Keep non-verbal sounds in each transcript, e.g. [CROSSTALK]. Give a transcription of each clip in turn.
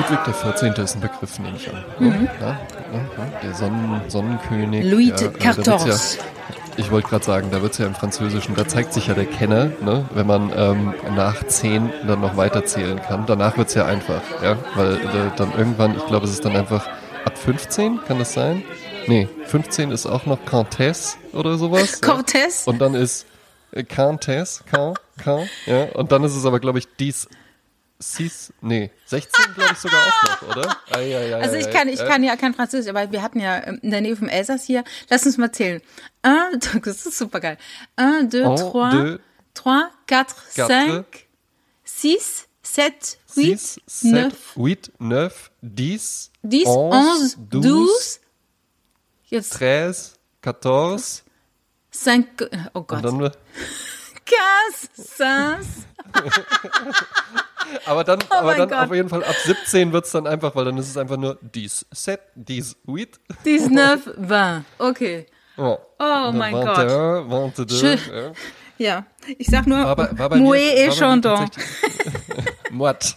Ludwig der 14. ist ein Begriff, nehme ich an. Mhm. Ja, der Sonnen, Sonnenkönig. Louis ja, XIV. Ich wollte gerade sagen, da wird es ja im Französischen, da zeigt sich ja der Kenner, ne? wenn man ähm, nach 10 dann noch weiterzählen kann. Danach wird es ja einfach, ja, weil äh, dann irgendwann, ich glaube, es ist dann einfach ab 15, kann das sein? Nee, 15 ist auch noch Comtesse oder sowas. Comtesse? Ja? Und dann ist äh, Countess, Count, Count, ja. Und dann ist es aber, glaube ich, dies Sis, nee, 16 glaube ich sogar auch noch, oder? Ah, ja, ja, also ich kann, ich kann ja kein Französisch, aber wir hatten ja ähm, in der Nähe vom Elsass hier, lass uns mal zählen. Un, [LAUGHS] das ist super geil. Un, deux, trois, deux, trois, quatre, quatre, cinq, six, sept, huit, six, neuf, sept, huit, neuf, dix, dix, onze, douze, jetzt, treize, quatorze, cinq, oh Gott. [LAUGHS] Dann, Quinze, [LAUGHS] aber dann, oh aber dann auf jeden Fall ab 17 wird es dann einfach, weil dann ist es einfach nur dies set, dies huit. Dies [LAUGHS] neuf, vingt. Okay. Ja. Oh mein Gott. Schön. Ja. ja. ich sag nur, war war Mouet et Chandon. Mott.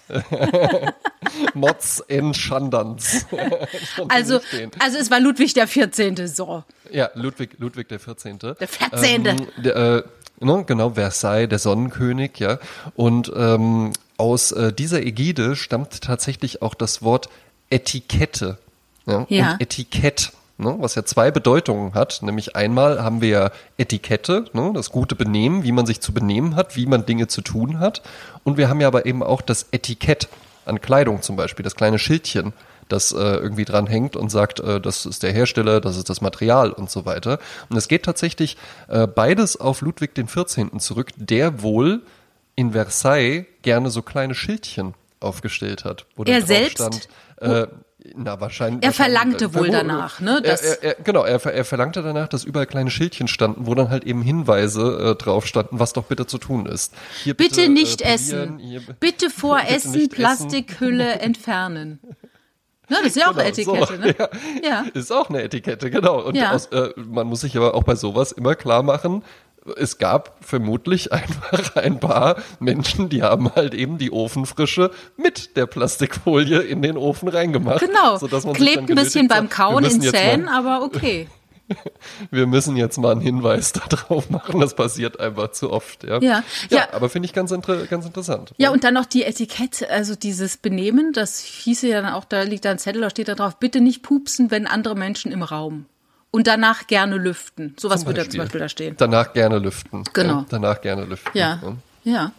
Mods in Schandans. [LAUGHS] also, also es war Ludwig der 14. so. Ja, Ludwig, Ludwig der 14. Der 14. Ähm, der, äh, ne, genau, Versailles, der Sonnenkönig, ja. Und ähm, aus äh, dieser Ägide stammt tatsächlich auch das Wort Etikette. Ja? ja. Und Etikett, ne, was ja zwei Bedeutungen hat. Nämlich einmal haben wir ja Etikette, ne, das gute Benehmen, wie man sich zu benehmen hat, wie man Dinge zu tun hat. Und wir haben ja aber eben auch das Etikett an Kleidung zum Beispiel, das kleine Schildchen das äh, irgendwie dran hängt und sagt, äh, das ist der Hersteller, das ist das Material und so weiter. Und es geht tatsächlich äh, beides auf Ludwig den 14. zurück, der wohl in Versailles gerne so kleine Schildchen aufgestellt hat. Wo er selbst? Stand, äh, na, wahrscheinlich. Er verlangte äh, wohl danach, ne? Er, er, er, genau, er, er verlangte danach, dass überall kleine Schildchen standen, wo dann halt eben Hinweise äh, drauf standen, was doch bitte zu tun ist. Hier bitte, bitte nicht äh, essen. Hier, bitte vor [LAUGHS] bitte Essen Plastikhülle entfernen. [LAUGHS] Ja, das ist ja auch genau, eine Etikette, so, ne? [LAUGHS] Ja, ja, Ist auch eine Etikette, genau. Und ja. aus, äh, man muss sich aber auch bei sowas immer klar machen, es gab vermutlich [LAUGHS] einfach ein paar Menschen, die haben halt eben die Ofenfrische mit der Plastikfolie in den Ofen reingemacht. Genau. Sodass man Klebt ein bisschen beim Kauen in Zähnen, aber okay. Wir müssen jetzt mal einen Hinweis [LAUGHS] darauf machen. Das passiert einfach zu oft. Ja, ja, ja, ja. aber finde ich ganz, inter ganz interessant. Ja, und dann noch die Etikette, also dieses Benehmen, das hieße ja dann auch, da liegt da ein Zettel, da steht da drauf, bitte nicht pupsen, wenn andere Menschen im Raum. Und danach gerne lüften. Sowas würde zum Beispiel da stehen. Danach gerne lüften. Genau. Ja, danach gerne lüften. Ja. Ja.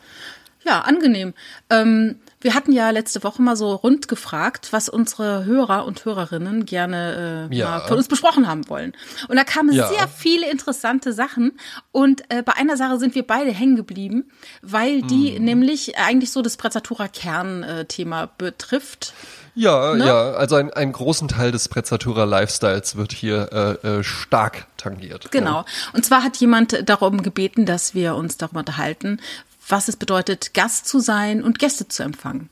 Ja, angenehm. Ähm, wir hatten ja letzte Woche mal so rund gefragt, was unsere Hörer und Hörerinnen gerne äh, ja. von uns besprochen haben wollen. Und da kamen ja. sehr viele interessante Sachen. Und äh, bei einer Sache sind wir beide hängen geblieben, weil die hm. nämlich eigentlich so das Prezzatura Kernthema betrifft. Ja, ne? ja, also ein, einen großen Teil des Prezzatura Lifestyles wird hier äh, äh, stark tangiert. Genau. Ja. Und zwar hat jemand darum gebeten, dass wir uns darüber unterhalten, was es bedeutet, Gast zu sein und Gäste zu empfangen.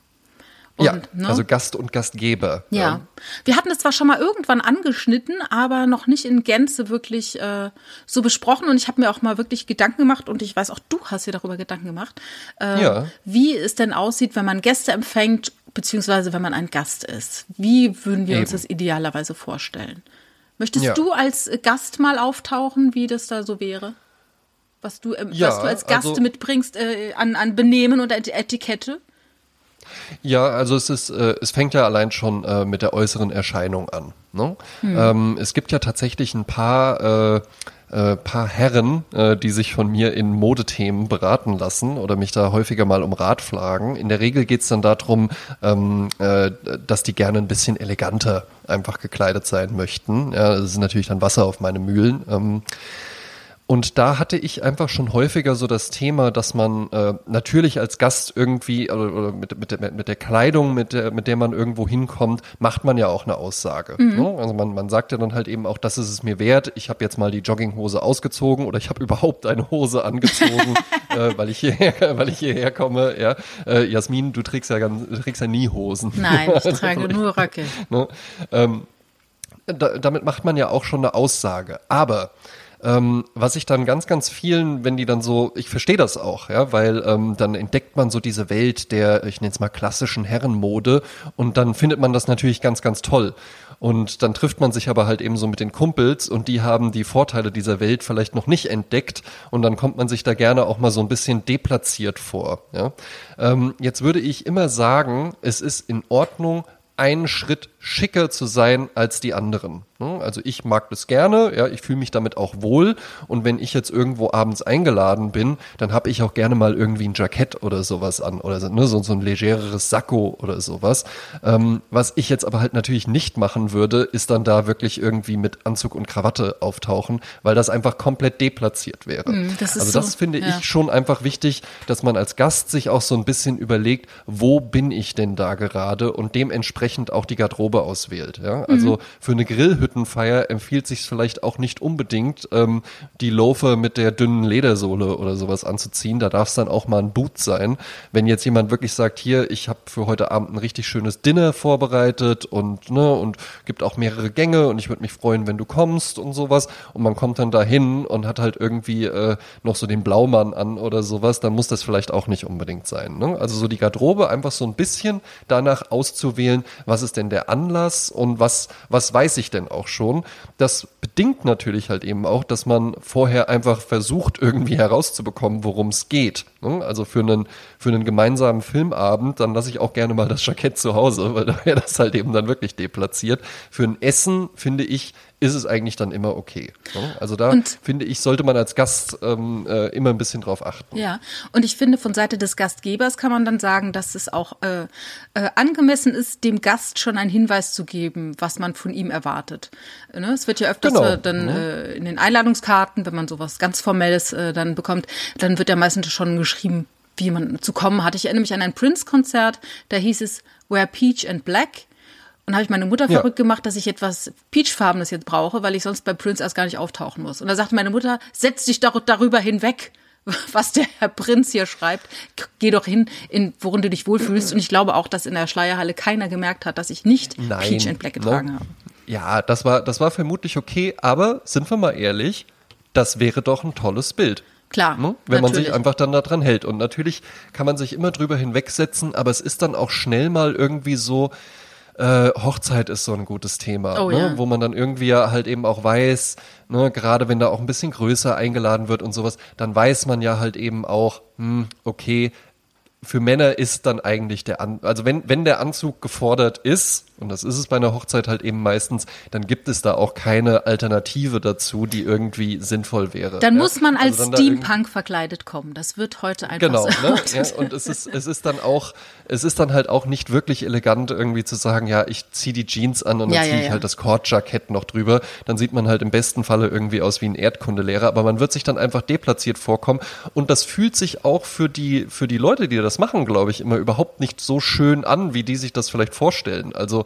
Und, ja, ne? also Gast und Gastgeber. Ja. ja. wir hatten es zwar schon mal irgendwann angeschnitten, aber noch nicht in Gänze wirklich äh, so besprochen. Und ich habe mir auch mal wirklich Gedanken gemacht und ich weiß auch, du hast dir darüber Gedanken gemacht, äh, ja. wie es denn aussieht, wenn man Gäste empfängt, beziehungsweise wenn man ein Gast ist. Wie würden wir Eben. uns das idealerweise vorstellen? Möchtest ja. du als Gast mal auftauchen, wie das da so wäre? Was du, äh, ja, was du als Gast also, mitbringst äh, an, an Benehmen und Etikette? Ja, also es ist, äh, es fängt ja allein schon äh, mit der äußeren Erscheinung an. Ne? Hm. Ähm, es gibt ja tatsächlich ein paar, äh, äh, paar Herren, äh, die sich von mir in Modethemen beraten lassen oder mich da häufiger mal um Rat fragen. In der Regel geht's dann darum, ähm, äh, dass die gerne ein bisschen eleganter einfach gekleidet sein möchten. Ja, das ist natürlich dann Wasser auf meine Mühlen. Ähm, und da hatte ich einfach schon häufiger so das Thema, dass man äh, natürlich als Gast irgendwie oder, oder mit, mit, der, mit der Kleidung, mit der, mit der man irgendwo hinkommt, macht man ja auch eine Aussage. Mhm. Ne? Also man, man sagt ja dann halt eben auch, das ist es mir wert. Ich habe jetzt mal die Jogginghose ausgezogen oder ich habe [LAUGHS] überhaupt eine Hose angezogen, äh, weil ich hierher, [LAUGHS] weil ich hierher komme. Ja, äh, Jasmin, du trägst ja ganz, du trägst ja nie Hosen. Nein, ich [LAUGHS] trage nur Röcke. Ne? Ähm, da, damit macht man ja auch schon eine Aussage. Aber ähm, was ich dann ganz, ganz vielen, wenn die dann so, ich verstehe das auch, ja, weil ähm, dann entdeckt man so diese Welt der, ich nenne es mal klassischen Herrenmode und dann findet man das natürlich ganz, ganz toll. Und dann trifft man sich aber halt eben so mit den Kumpels und die haben die Vorteile dieser Welt vielleicht noch nicht entdeckt und dann kommt man sich da gerne auch mal so ein bisschen deplatziert vor. Ja? Ähm, jetzt würde ich immer sagen, es ist in Ordnung, einen Schritt schicker zu sein als die anderen. Ne? Also ich mag das gerne, ja, ich fühle mich damit auch wohl und wenn ich jetzt irgendwo abends eingeladen bin, dann habe ich auch gerne mal irgendwie ein Jackett oder sowas an oder so, ne, so, so ein legereres Sakko oder sowas. Ähm, was ich jetzt aber halt natürlich nicht machen würde, ist dann da wirklich irgendwie mit Anzug und Krawatte auftauchen, weil das einfach komplett deplatziert wäre. Mm, das also das so, finde ja. ich schon einfach wichtig, dass man als Gast sich auch so ein bisschen überlegt, wo bin ich denn da gerade und dementsprechend auch die Garderobe Garderobe auswählt. Ja? Also mhm. für eine Grillhüttenfeier empfiehlt sich vielleicht auch nicht unbedingt, ähm, die Loafer mit der dünnen Ledersohle oder sowas anzuziehen. Da darf es dann auch mal ein Boot sein. Wenn jetzt jemand wirklich sagt, hier, ich habe für heute Abend ein richtig schönes Dinner vorbereitet und ne und gibt auch mehrere Gänge und ich würde mich freuen, wenn du kommst und sowas und man kommt dann dahin und hat halt irgendwie äh, noch so den Blaumann an oder sowas, dann muss das vielleicht auch nicht unbedingt sein. Ne? Also so die Garderobe einfach so ein bisschen danach auszuwählen, was ist denn der Anlass und was, was weiß ich denn auch schon. Das bedingt natürlich halt eben auch, dass man vorher einfach versucht, irgendwie herauszubekommen, worum es geht. Ne? Also für einen, für einen gemeinsamen Filmabend, dann lasse ich auch gerne mal das Jackett zu Hause, [LAUGHS] weil da wäre das halt eben dann wirklich deplatziert. Für ein Essen, finde ich, ist es eigentlich dann immer okay. Ne? Also da und, finde ich, sollte man als Gast ähm, äh, immer ein bisschen drauf achten. Ja, und ich finde, von Seite des Gastgebers kann man dann sagen, dass es auch äh, äh, angemessen ist, dem Gast schon einen Hinweis zu geben, was man von ihm erwartet. Ne? Es wird ja öfters genau. Dann mhm. äh, in den Einladungskarten, wenn man sowas ganz Formelles äh, dann bekommt, dann wird ja meistens schon geschrieben, wie man zu kommen hat. Ich erinnere mich an ein Prince-Konzert, da hieß es Wear Peach and Black. Und habe ich meine Mutter ja. verrückt gemacht, dass ich etwas Peachfarbenes jetzt brauche, weil ich sonst bei Prince erst gar nicht auftauchen muss. Und da sagte meine Mutter, setz dich doch darüber hinweg, [LAUGHS] was der Herr Prinz hier schreibt. Geh doch hin, in, worin du dich wohlfühlst. Und ich glaube auch, dass in der Schleierhalle keiner gemerkt hat, dass ich nicht Nein, Peach and Black getragen no. habe. Ja, das war, das war vermutlich okay, aber sind wir mal ehrlich, das wäre doch ein tolles Bild. Klar. Ne? Wenn natürlich. man sich einfach dann daran hält. Und natürlich kann man sich immer drüber hinwegsetzen, aber es ist dann auch schnell mal irgendwie so, äh, Hochzeit ist so ein gutes Thema, oh, ne? ja. wo man dann irgendwie ja halt eben auch weiß, ne, gerade wenn da auch ein bisschen größer eingeladen wird und sowas, dann weiß man ja halt eben auch, hm, okay, für Männer ist dann eigentlich der An also wenn wenn der Anzug gefordert ist und das ist es bei einer Hochzeit halt eben meistens, dann gibt es da auch keine Alternative dazu, die irgendwie sinnvoll wäre. Dann ja? muss man als also Steampunk verkleidet kommen. Das wird heute einfach genau, so. Ne? [LAUGHS] Ja, und es ist es ist dann auch es ist dann halt auch nicht wirklich elegant irgendwie zu sagen, ja, ich ziehe die Jeans an und dann ja, ziehe ich halt das Kordjackett noch drüber. Dann sieht man halt im besten Falle irgendwie aus wie ein Erdkundelehrer, aber man wird sich dann einfach deplatziert vorkommen und das fühlt sich auch für die für die Leute, die das machen, glaube ich, immer überhaupt nicht so schön an, wie die sich das vielleicht vorstellen. Also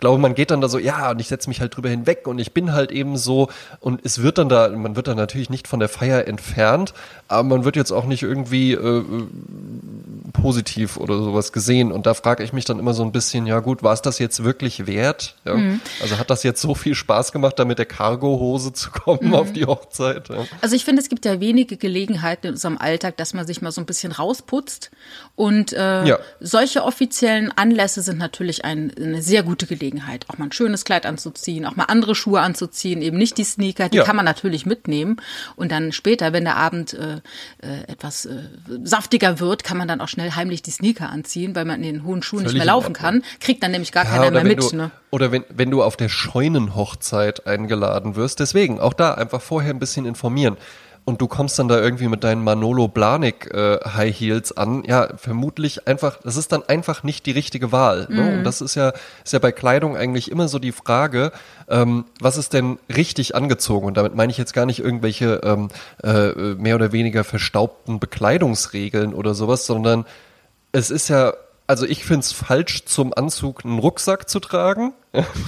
glaube, man geht dann da so, ja, und ich setze mich halt drüber hinweg und ich bin halt eben so und es wird dann da, man wird dann natürlich nicht von der Feier entfernt, aber man wird jetzt auch nicht irgendwie äh, positiv oder sowas gesehen. Und da frage ich mich dann immer so ein bisschen, ja gut, war es das jetzt wirklich wert? Ja? Mhm. Also hat das jetzt so viel Spaß gemacht, da mit der Cargo-Hose zu kommen mhm. auf die Hochzeit? Ja? Also ich finde, es gibt ja wenige Gelegenheiten in unserem Alltag, dass man sich mal so ein bisschen rausputzt. Und äh, ja. solche offiziellen Anlässe sind natürlich ein, eine sehr gute Gelegenheit, auch mal ein schönes Kleid anzuziehen, auch mal andere Schuhe anzuziehen, eben nicht die Sneaker, die ja. kann man natürlich mitnehmen. Und dann später, wenn der Abend äh, äh, etwas äh, saftiger wird, kann man dann auch schnell heimlich die Sneaker anziehen, weil man in den hohen Schuhen Völlig nicht mehr laufen kann. Kriegt dann nämlich gar ja, keiner mehr mit. Du, ne? Oder wenn, wenn du auf der Scheunenhochzeit eingeladen wirst, deswegen auch da einfach vorher ein bisschen informieren und du kommst dann da irgendwie mit deinen Manolo Blahnik äh, High Heels an, ja, vermutlich einfach, das ist dann einfach nicht die richtige Wahl. Ne? Mhm. Und das ist ja, ist ja bei Kleidung eigentlich immer so die Frage, ähm, was ist denn richtig angezogen? Und damit meine ich jetzt gar nicht irgendwelche ähm, äh, mehr oder weniger verstaubten Bekleidungsregeln oder sowas, sondern es ist ja, also ich finde es falsch, zum Anzug einen Rucksack zu tragen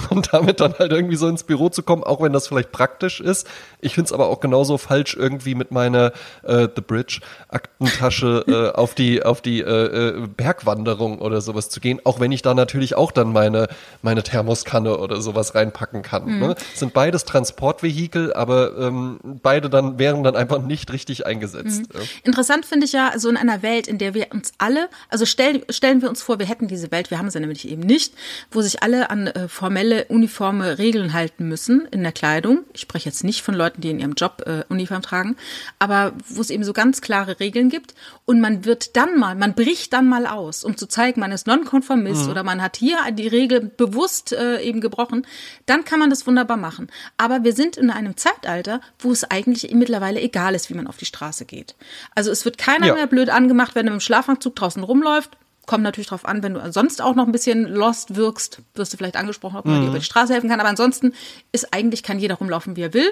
und [LAUGHS] damit dann halt irgendwie so ins Büro zu kommen, auch wenn das vielleicht praktisch ist. Ich finde es aber auch genauso falsch, irgendwie mit meiner äh, The Bridge Aktentasche [LAUGHS] äh, auf die auf die äh, äh, Bergwanderung oder sowas zu gehen, auch wenn ich da natürlich auch dann meine meine Thermoskanne oder sowas reinpacken kann. Mhm. Ne? sind beides Transportvehikel, aber ähm, beide dann wären dann einfach nicht richtig eingesetzt. Mhm. Ja. Interessant finde ich ja, so in einer Welt, in der wir uns alle, also stellen stellen wir uns vor, wir hätten diese Welt, wir haben sie nämlich eben nicht, wo sich alle an äh, formelle, uniforme Regeln halten müssen in der Kleidung. Ich spreche jetzt nicht von Leuten, die in ihrem Job äh, Uniform tragen, aber wo es eben so ganz klare Regeln gibt und man wird dann mal, man bricht dann mal aus, um zu zeigen, man ist Nonkonformist mhm. oder man hat hier die Regel bewusst äh, eben gebrochen, dann kann man das wunderbar machen. Aber wir sind in einem Zeitalter, wo es eigentlich mittlerweile egal ist, wie man auf die Straße geht. Also es wird keiner ja. mehr blöd angemacht, wenn er mit dem Schlafanzug draußen rumläuft kommt natürlich drauf an, wenn du sonst auch noch ein bisschen lost wirkst, wirst du vielleicht angesprochen, ob man mhm. dir über die Straße helfen kann. Aber ansonsten ist eigentlich, kann jeder rumlaufen, wie er will.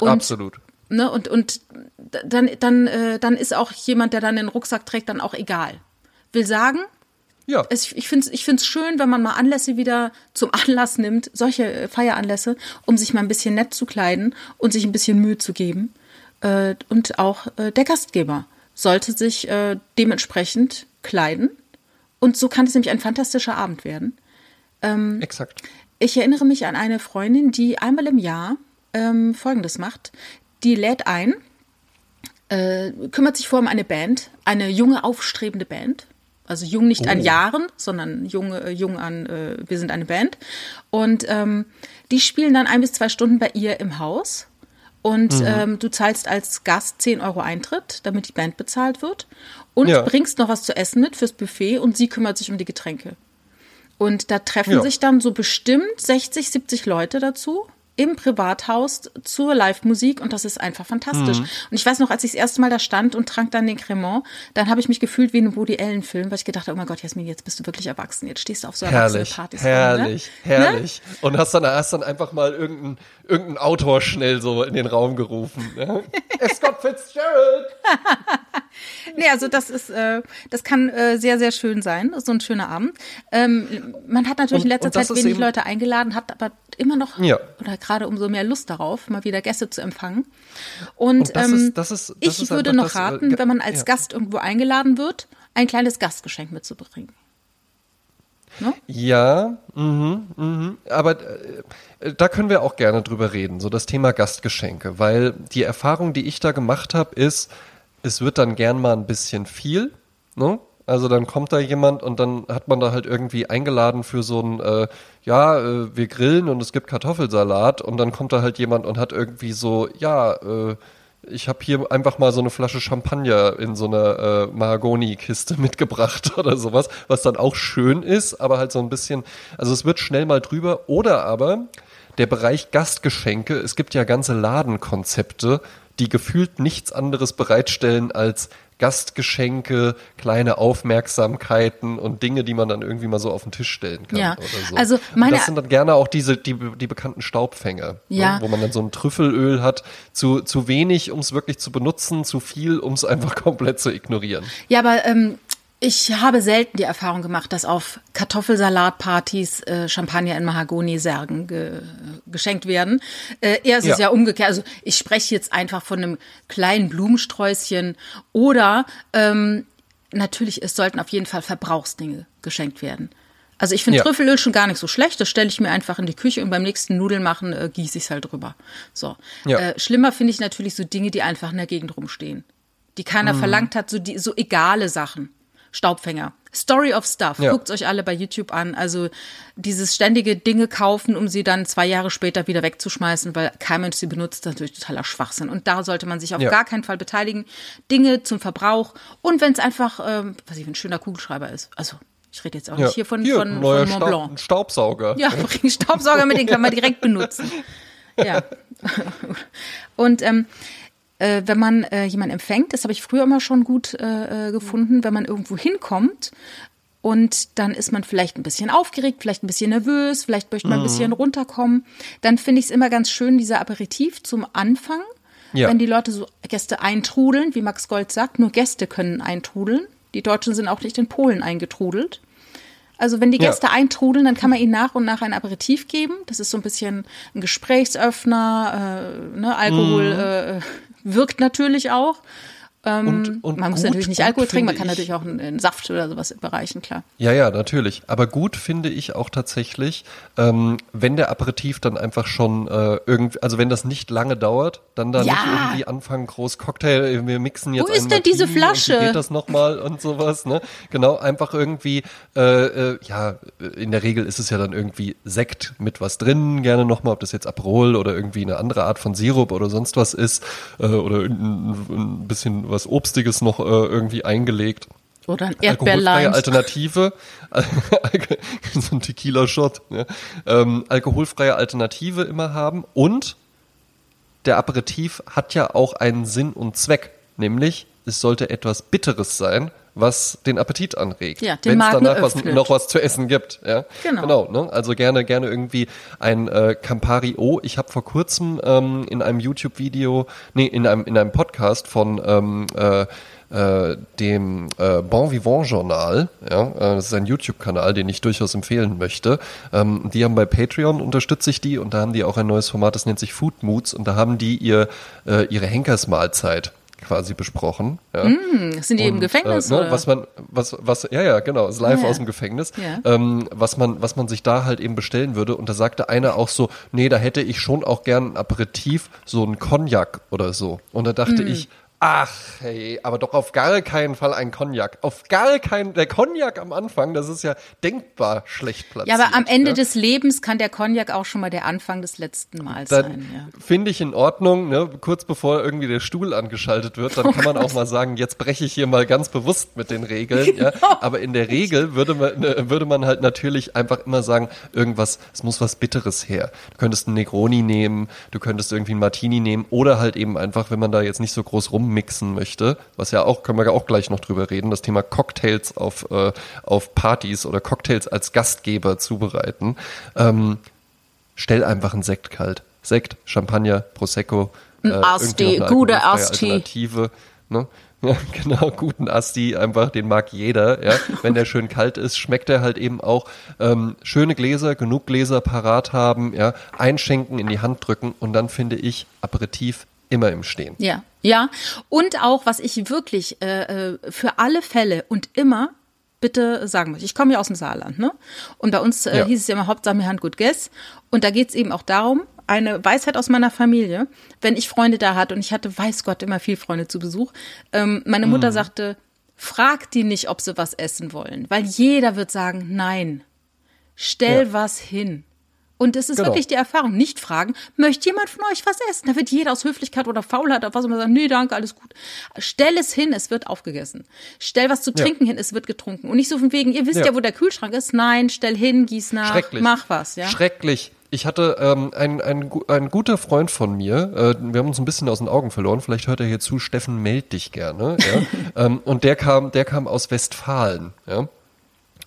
Und, Absolut. Ne, und, und dann, dann, äh, dann ist auch jemand, der dann den Rucksack trägt, dann auch egal. Will sagen, ja. Es, ich finde es ich find's schön, wenn man mal Anlässe wieder zum Anlass nimmt, solche äh, Feieranlässe, um sich mal ein bisschen nett zu kleiden und sich ein bisschen Mühe zu geben. Äh, und auch äh, der Gastgeber sollte sich äh, dementsprechend kleiden und so kann es nämlich ein fantastischer Abend werden. Ähm, Exakt. Ich erinnere mich an eine Freundin, die einmal im Jahr ähm, Folgendes macht. Die lädt ein, äh, kümmert sich vor um eine Band, eine junge, aufstrebende Band. Also jung nicht oh. an Jahren, sondern jung, äh, jung an, äh, wir sind eine Band. Und ähm, die spielen dann ein bis zwei Stunden bei ihr im Haus. Und mhm. ähm, du zahlst als Gast 10 Euro Eintritt, damit die Band bezahlt wird und ja. bringst noch was zu essen mit fürs Buffet und sie kümmert sich um die Getränke. Und da treffen ja. sich dann so bestimmt 60, 70 Leute dazu im Privathaus zur Live-Musik und das ist einfach fantastisch. Mhm. Und ich weiß noch, als ich das erste Mal da stand und trank dann den Cremant, dann habe ich mich gefühlt wie in einem Woody Allen-Film, weil ich gedacht habe, oh mein Gott, Jasmin, jetzt bist du wirklich erwachsen, jetzt stehst du auf so erwachsene Partys. Herrlich, rum, ne? herrlich. Ne? Und hast dann, hast dann einfach mal irgendeinen irgendein Autor schnell so in den Raum gerufen. Ne? [LAUGHS] Scott Fitzgerald! [LAUGHS] nee, also das ist, äh, das kann äh, sehr, sehr schön sein, so ein schöner Abend. Ähm, man hat natürlich und, in letzter Zeit wenig Leute eingeladen, hat aber immer noch ja. oder gerade umso mehr Lust darauf, mal wieder Gäste zu empfangen. Und, und das ähm, ist, das ist, das ich ist würde noch äh, raten, wenn man als ja. Gast irgendwo eingeladen wird, ein kleines Gastgeschenk mitzubringen. Ne? Ja, mhm, mhm. aber äh, da können wir auch gerne drüber reden, so das Thema Gastgeschenke, weil die Erfahrung, die ich da gemacht habe, ist, es wird dann gern mal ein bisschen viel, ne? Also dann kommt da jemand und dann hat man da halt irgendwie eingeladen für so ein, äh, ja, äh, wir grillen und es gibt Kartoffelsalat und dann kommt da halt jemand und hat irgendwie so, ja, äh, ich habe hier einfach mal so eine Flasche Champagner in so einer äh, Mahagoni-Kiste [LAUGHS] mitgebracht oder sowas, was dann auch schön ist, aber halt so ein bisschen, also es wird schnell mal drüber. Oder aber der Bereich Gastgeschenke, es gibt ja ganze Ladenkonzepte, die gefühlt nichts anderes bereitstellen als Gastgeschenke, kleine Aufmerksamkeiten und Dinge, die man dann irgendwie mal so auf den Tisch stellen kann. Ja, so. also meine, das sind dann gerne auch diese die, die bekannten Staubfänger, ne, ja. ne, wo man dann so ein Trüffelöl hat, zu zu wenig, um es wirklich zu benutzen, zu viel, um es [LAUGHS] einfach komplett zu ignorieren. Ja, aber ähm, ich habe selten die Erfahrung gemacht, dass auf Kartoffelsalatpartys äh, Champagner in Mahagoni-Särgen ge geschenkt werden. Äh, eher ist ja. es ja umgekehrt. Also ich spreche jetzt einfach von einem kleinen Blumensträußchen oder ähm, natürlich, es sollten auf jeden Fall Verbrauchsdinge geschenkt werden. Also ich finde ja. Trüffelöl schon gar nicht so schlecht. Das stelle ich mir einfach in die Küche und beim nächsten Nudeln machen äh, gieße ich es halt drüber. So. Ja. Äh, schlimmer finde ich natürlich so Dinge, die einfach in der Gegend rumstehen. Die keiner mhm. verlangt hat, so die so egale Sachen. Staubfänger. Story of Stuff. Ja. Guckt euch alle bei YouTube an. Also dieses ständige Dinge kaufen, um sie dann zwei Jahre später wieder wegzuschmeißen, weil kein Mensch sie benutzt, ist natürlich totaler Schwachsinn. Und da sollte man sich auf ja. gar keinen Fall beteiligen. Dinge zum Verbrauch. Und wenn es einfach, ähm, was ich, ein schöner Kugelschreiber ist. Also ich rede jetzt auch ja. nicht hier von, hier, von, von Mont Blanc. Ein Staubsauger. Ja, [LAUGHS] Staubsauger mit, den kann man direkt benutzen. [LAUGHS] Ja. Und ähm, äh, wenn man äh, jemanden empfängt, das habe ich früher immer schon gut äh, äh, gefunden, wenn man irgendwo hinkommt und dann ist man vielleicht ein bisschen aufgeregt, vielleicht ein bisschen nervös, vielleicht möchte man ein mhm. bisschen runterkommen, dann finde ich es immer ganz schön, dieser Aperitif zum Anfang, ja. wenn die Leute so Gäste eintrudeln, wie Max Gold sagt, nur Gäste können eintrudeln. Die Deutschen sind auch nicht in Polen eingetrudelt. Also wenn die Gäste ja. eintrudeln, dann kann man ihnen nach und nach ein Aperitif geben. Das ist so ein bisschen ein Gesprächsöffner. Äh, ne? Alkohol mm. äh, wirkt natürlich auch. Ähm, und, und man muss natürlich nicht Alkohol trinken, man kann natürlich auch einen, einen, Saft oder sowas bereichen, klar. Ja, ja, natürlich. Aber gut finde ich auch tatsächlich, ähm, wenn der Aperitif dann einfach schon äh, irgendwie, also wenn das nicht lange dauert, dann da ja. nicht irgendwie anfangen, groß Cocktail, wir mixen jetzt Wo ist denn diese Flasche? geht das nochmal und sowas, ne? Genau, einfach irgendwie, äh, äh, ja, in der Regel ist es ja dann irgendwie Sekt mit was drin, gerne nochmal, ob das jetzt Aperol oder irgendwie eine andere Art von Sirup oder sonst was ist, äh, oder ein, ein bisschen was Obstiges noch äh, irgendwie eingelegt. Oder ein Erdbeerlein. Alternative, [LAUGHS] so ein Tequila-Shot, ne? ähm, alkoholfreie Alternative immer haben und der Aperitif hat ja auch einen Sinn und Zweck, nämlich es sollte etwas Bitteres sein, was den Appetit anregt. Ja, Wenn es danach was, noch was zu essen gibt. Ja? Genau. genau ne? Also gerne, gerne irgendwie ein äh, Campari O. Ich habe vor kurzem ähm, in einem YouTube-Video, nee, in einem, in einem Podcast von ähm, äh, äh, dem äh, Bon Vivant Journal, ja, äh, das ist ein YouTube-Kanal, den ich durchaus empfehlen möchte. Ähm, die haben bei Patreon unterstütze ich die und da haben die auch ein neues Format, das nennt sich Food Moods und da haben die ihr äh, ihre Henkersmahlzeit quasi besprochen. Ja. Mm, sind die und, im Gefängnis? Äh, ne, was man, was, was, ja, ja, genau, ist live ja, aus dem Gefängnis. Ähm, was man, was man sich da halt eben bestellen würde. Und da sagte einer auch so, nee, da hätte ich schon auch gern ein Aperitif, so ein Cognac oder so. Und da dachte mm. ich, Ach, hey, aber doch auf gar keinen Fall ein Cognac. Auf gar keinen, der Cognac am Anfang, das ist ja denkbar schlecht platziert. Ja, aber am Ende ja. des Lebens kann der Cognac auch schon mal der Anfang des letzten Mals dann sein. Ja. Finde ich in Ordnung, ne? kurz bevor irgendwie der Stuhl angeschaltet wird, dann oh kann man Gott. auch mal sagen, jetzt breche ich hier mal ganz bewusst mit den Regeln. ja? [LAUGHS] Aber in der Regel würde man, ne, würde man halt natürlich einfach immer sagen, irgendwas, es muss was Bitteres her. Du könntest einen Negroni nehmen, du könntest irgendwie einen Martini nehmen oder halt eben einfach, wenn man da jetzt nicht so groß rum mixen möchte, was ja auch, können wir ja auch gleich noch drüber reden, das Thema Cocktails auf, äh, auf Partys oder Cocktails als Gastgeber zubereiten, ähm, stell einfach einen Sekt kalt. Sekt, Champagner, Prosecco, äh, Asti, gute Asti. Alternative, ne? [LAUGHS] Ja, genau, guten Asti, einfach, den mag jeder, ja. Wenn der schön kalt ist, schmeckt er halt eben auch. Ähm, schöne Gläser, genug Gläser parat haben, ja, einschenken, in die Hand drücken und dann finde ich Aperitif immer im Stehen. Ja, ja. Und auch, was ich wirklich äh, äh, für alle Fälle und immer bitte sagen möchte. Ich komme ja aus dem Saarland, ne? Und bei uns äh, ja. hieß es ja immer Hauptsache wir haben gut Guess. Und da geht es eben auch darum, eine Weisheit aus meiner Familie, wenn ich Freunde da hatte und ich hatte, weiß Gott, immer viel Freunde zu Besuch. Ähm, meine Mutter mm. sagte, frag die nicht, ob sie was essen wollen, weil jeder wird sagen, nein. Stell ja. was hin. Und es ist genau. wirklich die Erfahrung. Nicht fragen, möchte jemand von euch was essen? Da wird jeder aus Höflichkeit oder Faulheit auf was immer sagen, nee, danke, alles gut. Stell es hin, es wird aufgegessen. Stell was zu trinken ja. hin, es wird getrunken. Und nicht so von wegen, ihr wisst ja. ja, wo der Kühlschrank ist. Nein, stell hin, gieß nach, mach was. Ja? Schrecklich. Ich hatte ähm, ein, ein, ein guter Freund von mir, äh, wir haben uns ein bisschen aus den Augen verloren, vielleicht hört er hier zu, Steffen, meld dich gerne. Ja? [LAUGHS] ähm, und der kam, der kam aus Westfalen. Ja?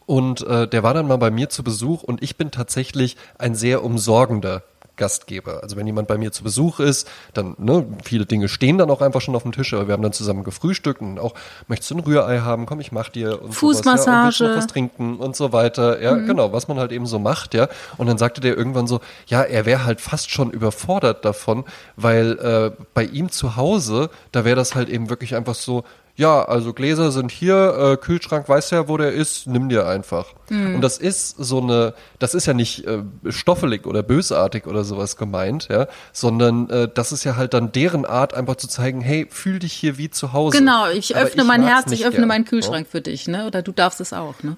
Und äh, der war dann mal bei mir zu Besuch und ich bin tatsächlich ein sehr umsorgender Gastgeber. Also wenn jemand bei mir zu Besuch ist, dann, ne, viele Dinge stehen dann auch einfach schon auf dem Tisch, aber wir haben dann zusammen gefrühstückt und auch, möchtest du ein Rührei haben? Komm, ich mach dir und Fußmassage. Sowas, ja, und noch was trinken und so weiter. Ja, mhm. genau, was man halt eben so macht, ja. Und dann sagte der irgendwann so, ja, er wäre halt fast schon überfordert davon, weil äh, bei ihm zu Hause, da wäre das halt eben wirklich einfach so, ja, also Gläser sind hier, äh, Kühlschrank weiß ja, wo der ist, nimm dir einfach. Mhm. Und das ist so eine, das ist ja nicht äh, stoffelig oder bösartig oder sowas gemeint, ja, sondern äh, das ist ja halt dann deren Art, einfach zu zeigen, hey, fühl dich hier wie zu Hause. Genau, ich öffne ich mein Herz, ich öffne gern, meinen Kühlschrank ja? für dich, ne? Oder du darfst es auch, ne?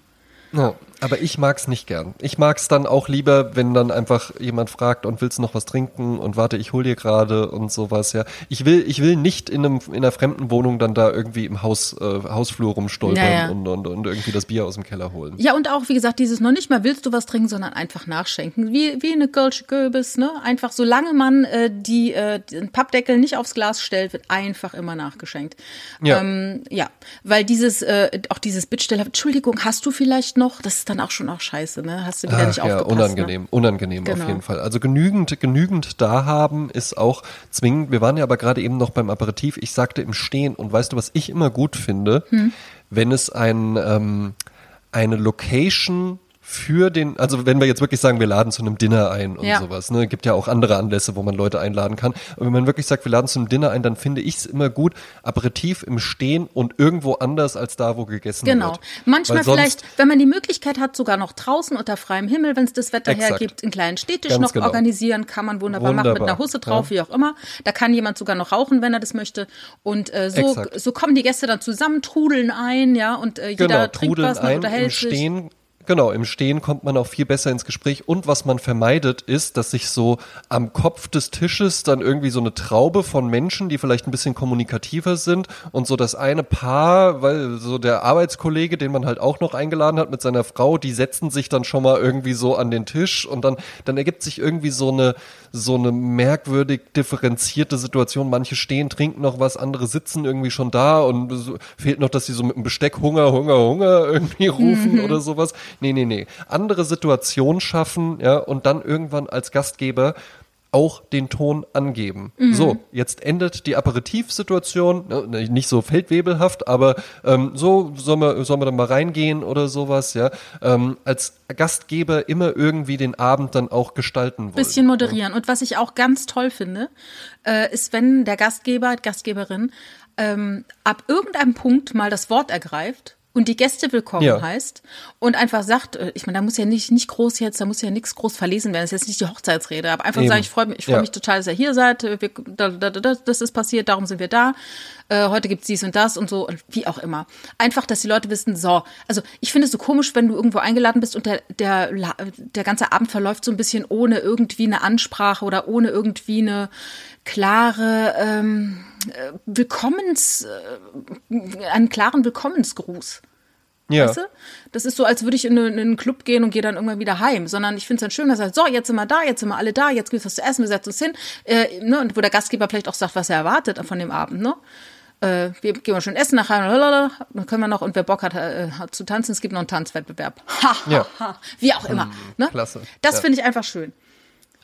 Ja, aber ich mag's nicht gern. Ich mag's dann auch lieber, wenn dann einfach jemand fragt und willst du noch was trinken und warte, ich hol dir gerade und sowas, ja. Ich will, ich will nicht in einem, in einer fremden Wohnung dann da irgendwie im Haus, äh, Hausflur rumstolpern naja. und, und, und irgendwie das Bier aus dem Keller holen. Ja, und auch, wie gesagt, dieses noch nicht mal willst du was trinken, sondern einfach nachschenken. Wie, wie eine Gölsche Göbis, ne? Einfach, solange man äh, die, äh, den Pappdeckel nicht aufs Glas stellt, wird einfach immer nachgeschenkt. Ja. Ähm, ja, weil dieses, äh, auch dieses Bittsteller, Entschuldigung, hast du vielleicht noch, das ist dann auch schon auch scheiße, ne? Hast du wieder Ach, nicht ja, aufgepasst. Ne? Unangenehm, ne? unangenehm genau. auf jeden Fall. Also genügend, genügend da haben ist auch zwingend. Wir waren ja aber gerade eben noch beim Aperitif. Ich sagte im Stehen und weißt du, was ich immer gut finde, hm. wenn es ein, ähm, eine Location für den, also wenn wir jetzt wirklich sagen, wir laden zu einem Dinner ein und ja. sowas, ne, gibt ja auch andere Anlässe, wo man Leute einladen kann. Aber wenn man wirklich sagt, wir laden zu einem Dinner ein, dann finde ich es immer gut, Aperitif im Stehen und irgendwo anders als da, wo gegessen genau. wird. Genau. Manchmal vielleicht, wenn man die Möglichkeit hat, sogar noch draußen unter freiem Himmel, wenn es das Wetter Exakt. hergibt, einen kleinen Städtisch Ganz noch genau. organisieren, kann man wunderbar, wunderbar, machen mit einer Husse drauf, ja. wie auch immer. Da kann jemand sogar noch rauchen, wenn er das möchte. Und äh, so, so kommen die Gäste dann zusammen, trudeln ein, ja, und äh, jeder genau, trinkt was, man unterhält sich. Stehen Genau, im Stehen kommt man auch viel besser ins Gespräch. Und was man vermeidet, ist, dass sich so am Kopf des Tisches dann irgendwie so eine Traube von Menschen, die vielleicht ein bisschen kommunikativer sind und so das eine Paar, weil so der Arbeitskollege, den man halt auch noch eingeladen hat mit seiner Frau, die setzen sich dann schon mal irgendwie so an den Tisch und dann, dann ergibt sich irgendwie so eine, so eine merkwürdig differenzierte Situation. Manche stehen, trinken noch was, andere sitzen irgendwie schon da und so, fehlt noch, dass sie so mit dem Besteck Hunger, Hunger, Hunger irgendwie rufen mhm. oder sowas nee, nee, nee. Andere Situationen schaffen, ja, und dann irgendwann als Gastgeber auch den Ton angeben. Mhm. So, jetzt endet die Aperitivsituation, ne, nicht so feldwebelhaft, aber ähm, so sollen wir, sollen wir dann mal reingehen oder sowas, ja. Ähm, als Gastgeber immer irgendwie den Abend dann auch gestalten wollen. Bisschen moderieren. Ja. Und was ich auch ganz toll finde, äh, ist, wenn der Gastgeber, Gastgeberin ähm, ab irgendeinem Punkt mal das Wort ergreift und die Gäste willkommen ja. heißt und einfach sagt, äh, ich meine, da muss ja nicht, nicht groß jetzt, da muss ja nichts groß verlesen werden, das ist jetzt nicht die Hochzeitsrede, aber einfach Eben. sagen, ich freue mich, ich freue ja. mich total, dass ihr hier seid, wir, da, da, da, das ist passiert, darum sind wir da, äh, heute gibt's dies und das und so und wie auch immer. Einfach, dass die Leute wissen, so, also ich finde es so komisch, wenn du irgendwo eingeladen bist und der, der, der ganze Abend verläuft so ein bisschen ohne irgendwie eine Ansprache oder ohne irgendwie eine klare ähm, äh, Willkommens, äh, einen klaren Willkommensgruß. Ja. Weißt du? Das ist so, als würde ich in, in, einen Club gehen und gehe dann irgendwann wieder heim. Sondern ich finde es dann schön, dass er sagt, so, jetzt sind wir da, jetzt sind wir alle da, jetzt gibt es was zu essen, wir setzen uns hin. Äh, ne? Und wo der Gastgeber vielleicht auch sagt, was er erwartet von dem Abend. Ne? Äh, wir gehen mal schön essen nachher, dann können wir noch, und wer Bock hat, äh, hat zu tanzen, es gibt noch einen Tanzwettbewerb. [LAUGHS] ja. Wie auch immer. Hm, ne? Klasse. Das ja. finde ich einfach schön.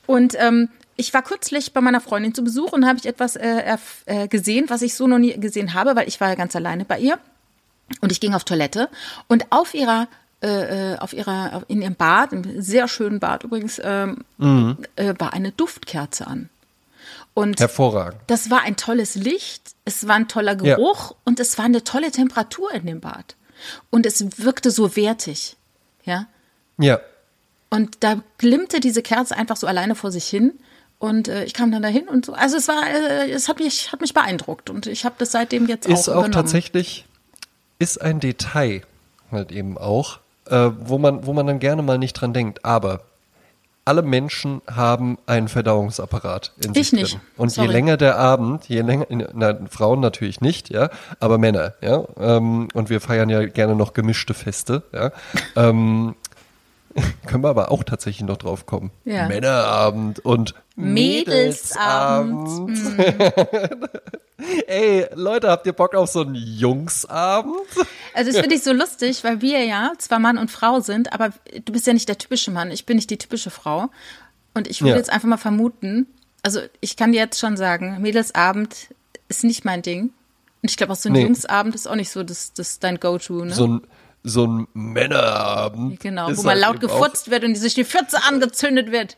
Und ähm, ich war kürzlich bei meiner Freundin zu Besuch und habe ich etwas äh, äh, gesehen, was ich so noch nie gesehen habe, weil ich war ja ganz alleine bei ihr. Und ich ging auf Toilette und auf ihrer äh, äh auf ihrer in ihrem Bad, im sehr schönen Bad übrigens, ähm, mhm. äh, war eine Duftkerze an. Und Hervorragend. Das war ein tolles Licht, es war ein toller Geruch ja. und es war eine tolle Temperatur in dem Bad. Und es wirkte so wertig. Ja. Ja. Und da glimmte diese Kerze einfach so alleine vor sich hin. Und äh, ich kam dann dahin und so. Also es war, äh, es hat mich, hat mich beeindruckt und ich habe das seitdem jetzt ist auch. Ist auch tatsächlich, ist ein Detail halt eben auch, äh, wo man, wo man dann gerne mal nicht dran denkt. Aber alle Menschen haben einen Verdauungsapparat in sich ich nicht. drin. Und Sorry. je länger der Abend, je länger, na, Frauen natürlich nicht, ja, aber Männer, ja. Ähm, und wir feiern ja gerne noch gemischte Feste, ja. ähm, [LAUGHS] Können wir aber auch tatsächlich noch drauf kommen. Ja. Männerabend und Mädelsabend. Mädelsabend. [LAUGHS] Ey, Leute, habt ihr Bock auf so einen Jungsabend? Also das finde ich so lustig, weil wir ja zwar Mann und Frau sind, aber du bist ja nicht der typische Mann, ich bin nicht die typische Frau. Und ich würde ja. jetzt einfach mal vermuten, also ich kann dir jetzt schon sagen, Mädelsabend ist nicht mein Ding. Und ich glaube auch so ein nee. Jungsabend ist auch nicht so das, das dein Go-To, ne? So ein so ein Männerabend. Genau, wo mal halt laut gefurzt wird und sich die Pfütze angezündet wird.